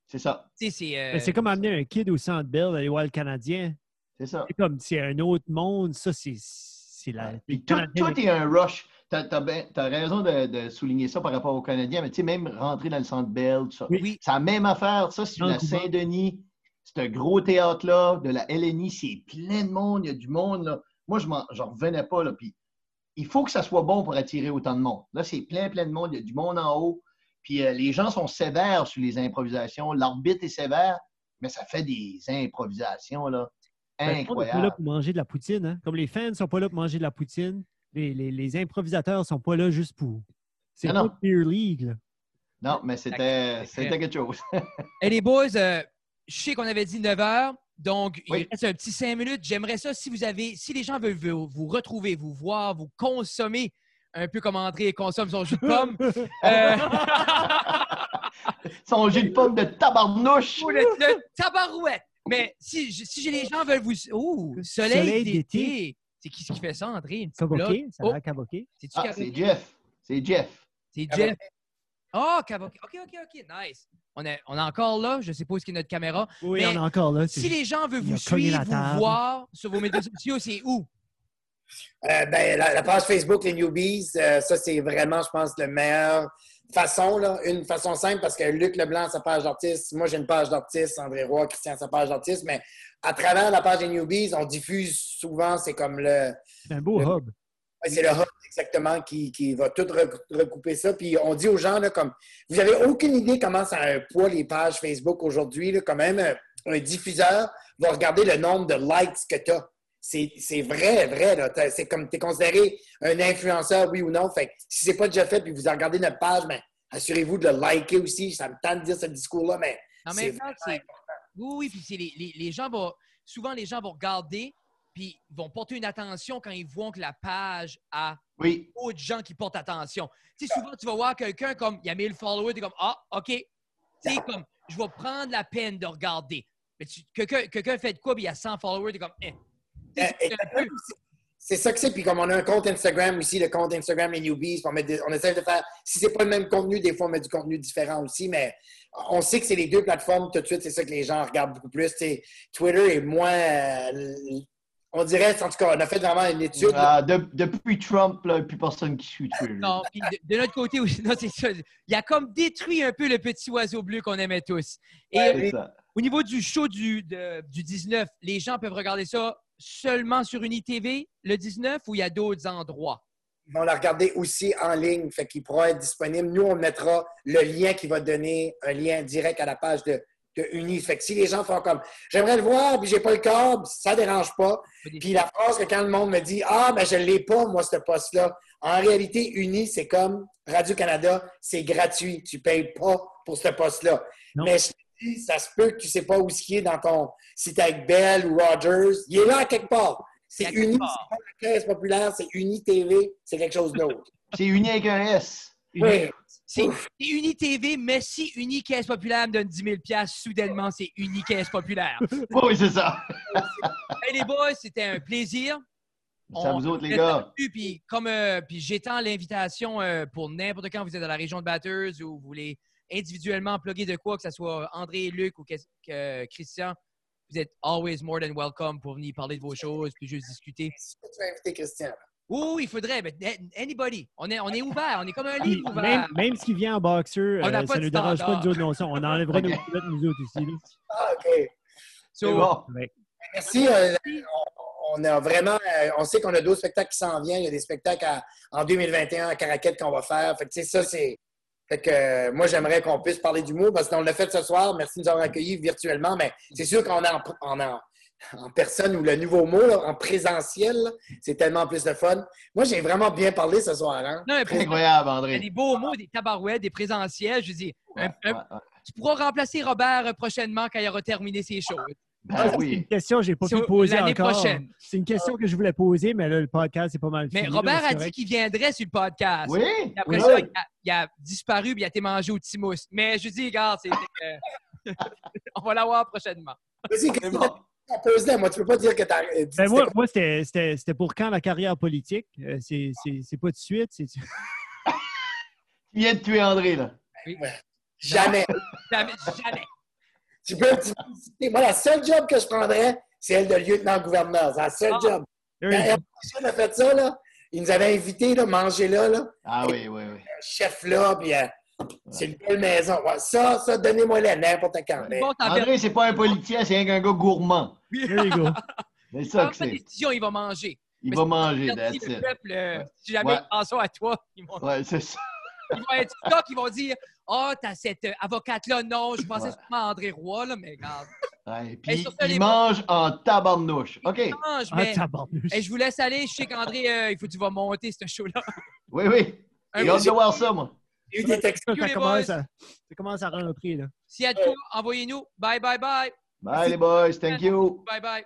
C'est ça, Tu sais, c'est. euh, Ben, c'est comme amener un kid au centre Bell, aller voir le Canadien. c'est ça. C'est comme c'est un autre monde. Ça, c'est c'est la. Puis Canadien- tout est un rush. Tu as, raison de, de souligner ça par rapport aux Canadiens, mais tu sais, même rentrer dans le centre Bell, tout ça. Oui. C'est la même affaire, ça, sur la. Saint-Denis. C'est un gros théâtre-là, de la LNI, c'est plein de monde, il y a du monde. Là. Moi, je n'en revenais pas. Là, puis il faut que ça soit bon pour attirer autant de monde. Là, c'est plein, plein de monde, il y a du monde en haut. Puis euh, les gens sont sévères sur les improvisations. L'arbitre est sévère, mais ça fait des improvisations là, Ben, monde n'est pas là incroyables. pour manger de la poutine. Hein? Comme les fans ne sont pas là pour manger de la poutine, les, les, les improvisateurs ne sont pas là juste pour. C'est Non, pas. Beer League. là. Non, mais c'était c'était quelque chose. Hey, les boys, euh, je sais qu'on avait dit 9 heures, donc Oui. il reste un petit 5 minutes. J'aimerais ça si vous avez, si les gens veulent vous, vous retrouver, vous voir, vous consommer un peu comme André consomme son jus de pomme. euh, Son jus de pomme de tabarnouche. ou le, le tabarouette. Mais si, si j'ai les gens veulent vous. Oh, soleil, Soleil d'été. C'est qui ce qui fait ça, André? Ça a Oh, l'air Ah, Caboqué? c'est Jeff. C'est Jeff. Jeff. Oh. OK, OK, OK. Nice. On est, on est encore là. Je sais pas où est notre caméra. Oui, Mais on est encore là. Si les gens veulent vous suivre, vous table. voir sur vos médias sociaux, c'est où? Euh, ben, la, la page Facebook, les Newbies, euh, ça, c'est vraiment, je pense, la meilleure façon, là, une façon simple, parce que Luc Leblanc sa page d'artiste, moi, j'ai une page d'artiste, André Roy, Christian sa page d'artiste, mais à travers la page des Newbies, on diffuse souvent, c'est comme le... C'est un beau Le- hub. Ouais, c'est le hub exactement qui, qui va tout rec- recouper ça. Puis on dit aux gens, là, comme vous n'avez aucune idée comment ça a un poids les pages Facebook aujourd'hui. Quand même, un, un diffuseur va regarder le nombre de likes que tu as. C'est c'est vrai, vrai. C'est comme tu es considéré un influenceur, oui ou non. Fait que si c'est pas déjà fait puis vous regardez notre page, mais assurez-vous de le liker aussi. Ça me tente de dire ce discours-là, mais En c'est même temps, c'est. Oui, oui, puis c'est les, les, les gens vont. Souvent, les gens vont regarder, puis ils vont porter une attention quand ils voient que la page a Oui. d'autres gens qui portent attention. Tu sais, souvent, tu vas voir quelqu'un comme, il y a 1000 followers, tu es comme, ah, OK. Tu sais, comme, je vais prendre la peine de regarder. Mais quelqu'un fait de quoi, puis il y a 100 followers, tu es comme, eh. Tu sais, c'est ça que c'est. Puis comme on a un compte Instagram aussi, le compte Instagram les newbies, on, met des- on essaie de faire. Si c'est pas le même contenu, des fois on met du contenu différent aussi, mais on sait que c'est les deux plateformes tout de suite. C'est ça que les gens regardent beaucoup plus. Twitter est moins. euh, on dirait, en tout cas, on a fait vraiment une étude. Ah, de- depuis Trump, là, il n'y a plus personne qui suit Twitter. Non, puis de, de notre côté aussi, non, c'est ça. Il a comme détruit un peu le petit oiseau bleu qu'on aimait tous. Et Ouais, euh, au niveau du show du, de- du 19, les gens peuvent regarder ça seulement sur UniTV le 19 ou il y a d'autres endroits? Ils vont la regarder aussi en ligne, fait qu'il pourra être disponible. Nous, on mettra le lien qui va donner un lien direct à la page de, de Uni. Fait que si les gens font comme j'aimerais le voir, puis j'ai pas le câble, ça dérange pas. Puis la phrase que quand le monde me dit Ah, mais je l'ai pas, moi, ce poste-là. En réalité, Uni, c'est comme Radio-Canada, c'est gratuit. Tu payes pas pour ce poste-là. Mais je te dis, ça se peut que tu sais pas où ce qui est dans ton. Si t'es avec Bell ou Rogers, il est là à quelque part. C'est Uni, c'est pas la caisse populaire, c'est Uni TV, c'est quelque chose d'autre. C'est uni avec un S. Oui. C'est UniTV, mais si Uni Caisse Populaire me donne 10 000 soudainement, c'est Uni Caisse Populaire. Oui, c'est ça. hey les boys, c'était un plaisir. On- vous autres, les gars. Puis, comme, euh, puis j'étends l'invitation euh, pour n'importe quand vous êtes dans la région de Batters ou vous voulez individuellement plugger de quoi, que ce soit André Luc ou que- Christian, vous êtes always more than welcome pour venir parler de vos choses puis juste discuter. Tu vas inviter Christian? Oui, oui, il faudrait, mais anybody. On est, on est ouvert, on est comme un livre ouvert. même, même ce qui vient en boxeur, euh, ça de ne nous dérange pas nous autres non ça. On enlèvera nos culottes nous autres aussi. Ah, OK. So, C'est bon. Ouais. Merci. euh, on, on a vraiment, euh, on sait qu'on a d'autres spectacles qui s'en viennent. Il y a des spectacles à- en 2021 à Caraquette qu'on va faire. Fait que, ça, c'est. Fait que euh, moi, j'aimerais qu'on puisse parler d'humour parce qu'on l'a fait ce soir. Merci de nous avoir accueillis virtuellement, mais c'est sûr qu'on est en, en, en- personne ou le nouveau mot, là, en présentiel, c'est tellement plus de fun. Moi, j'ai vraiment bien parlé ce soir. Hein? non, mais pour- Incroyable, il y a André. des beaux mots, des tabarouettes, des présentiels. Je dis, un- Ouais, un- ouais, ouais. tu pourras remplacer Robert euh, prochainement quand il aura terminé ses choses. Ben C'est une oui. question que je n'ai pas pu poser l'année encore. prochaine. C'est une question que je voulais poser, mais là, le podcast, c'est pas mal Mais fini, là, Robert a dit qu'il viendrait sur le podcast. Oui? Et après Oui. ça, il a, il a disparu puis il a été mangé au Timous. Mais je dis, regarde, c'est, euh, on va l'avoir prochainement. Vas-y, Moi, tu peux pas dire que tu as. Ben, moi, moi c'était- c'était c'était pour quand la carrière politique? Euh, c'est- c'est c'est pas de suite. c'est- Tu viens de tuer André, là. Jamais. Jamais. jamais. Tu peux. Moi, la seule job que je prendrais, c'est elle de lieutenant-gouverneur. C'est la seule Ah. job. Quand Michel a fait ça, là, il nous avait invités là, manger là, là, Ah oui, oui, oui. chef là, puis euh, c'est une belle maison. Ouais, ça, ça, donnez-moi la n'importe quand. T'en André, c'est pas un politicien, c'est un gars gourmand. There you go. C'est ça que c'est. décision, il va manger. Il Mais va manger, that's le it. peuple, euh, si jamais Ouais. ils pensent à toi, ils vont, Ouais, c'est ça. ils vont être TikTok, ils vont dire Ah, t'as cette euh, avocate-là. Non, je pensais Ouais. sûrement à André Roy, là, mais regarde. Ouais, Et puis sur ça, les il mange en tabarnouche. OK. Il mange, tabarnouche. Hey, je vous laisse aller. Je sais qu'André, euh, il faut que tu vas monter ce show-là. Oui, oui. Un J'ai hâte de voir ça, moi. eu des textes. Ça, commence à, ça commence à rentrer. Là. S'il y a de quoi, envoyez-nous. Bye, bye, bye. Bye, boys. Thank you. Bye, bye.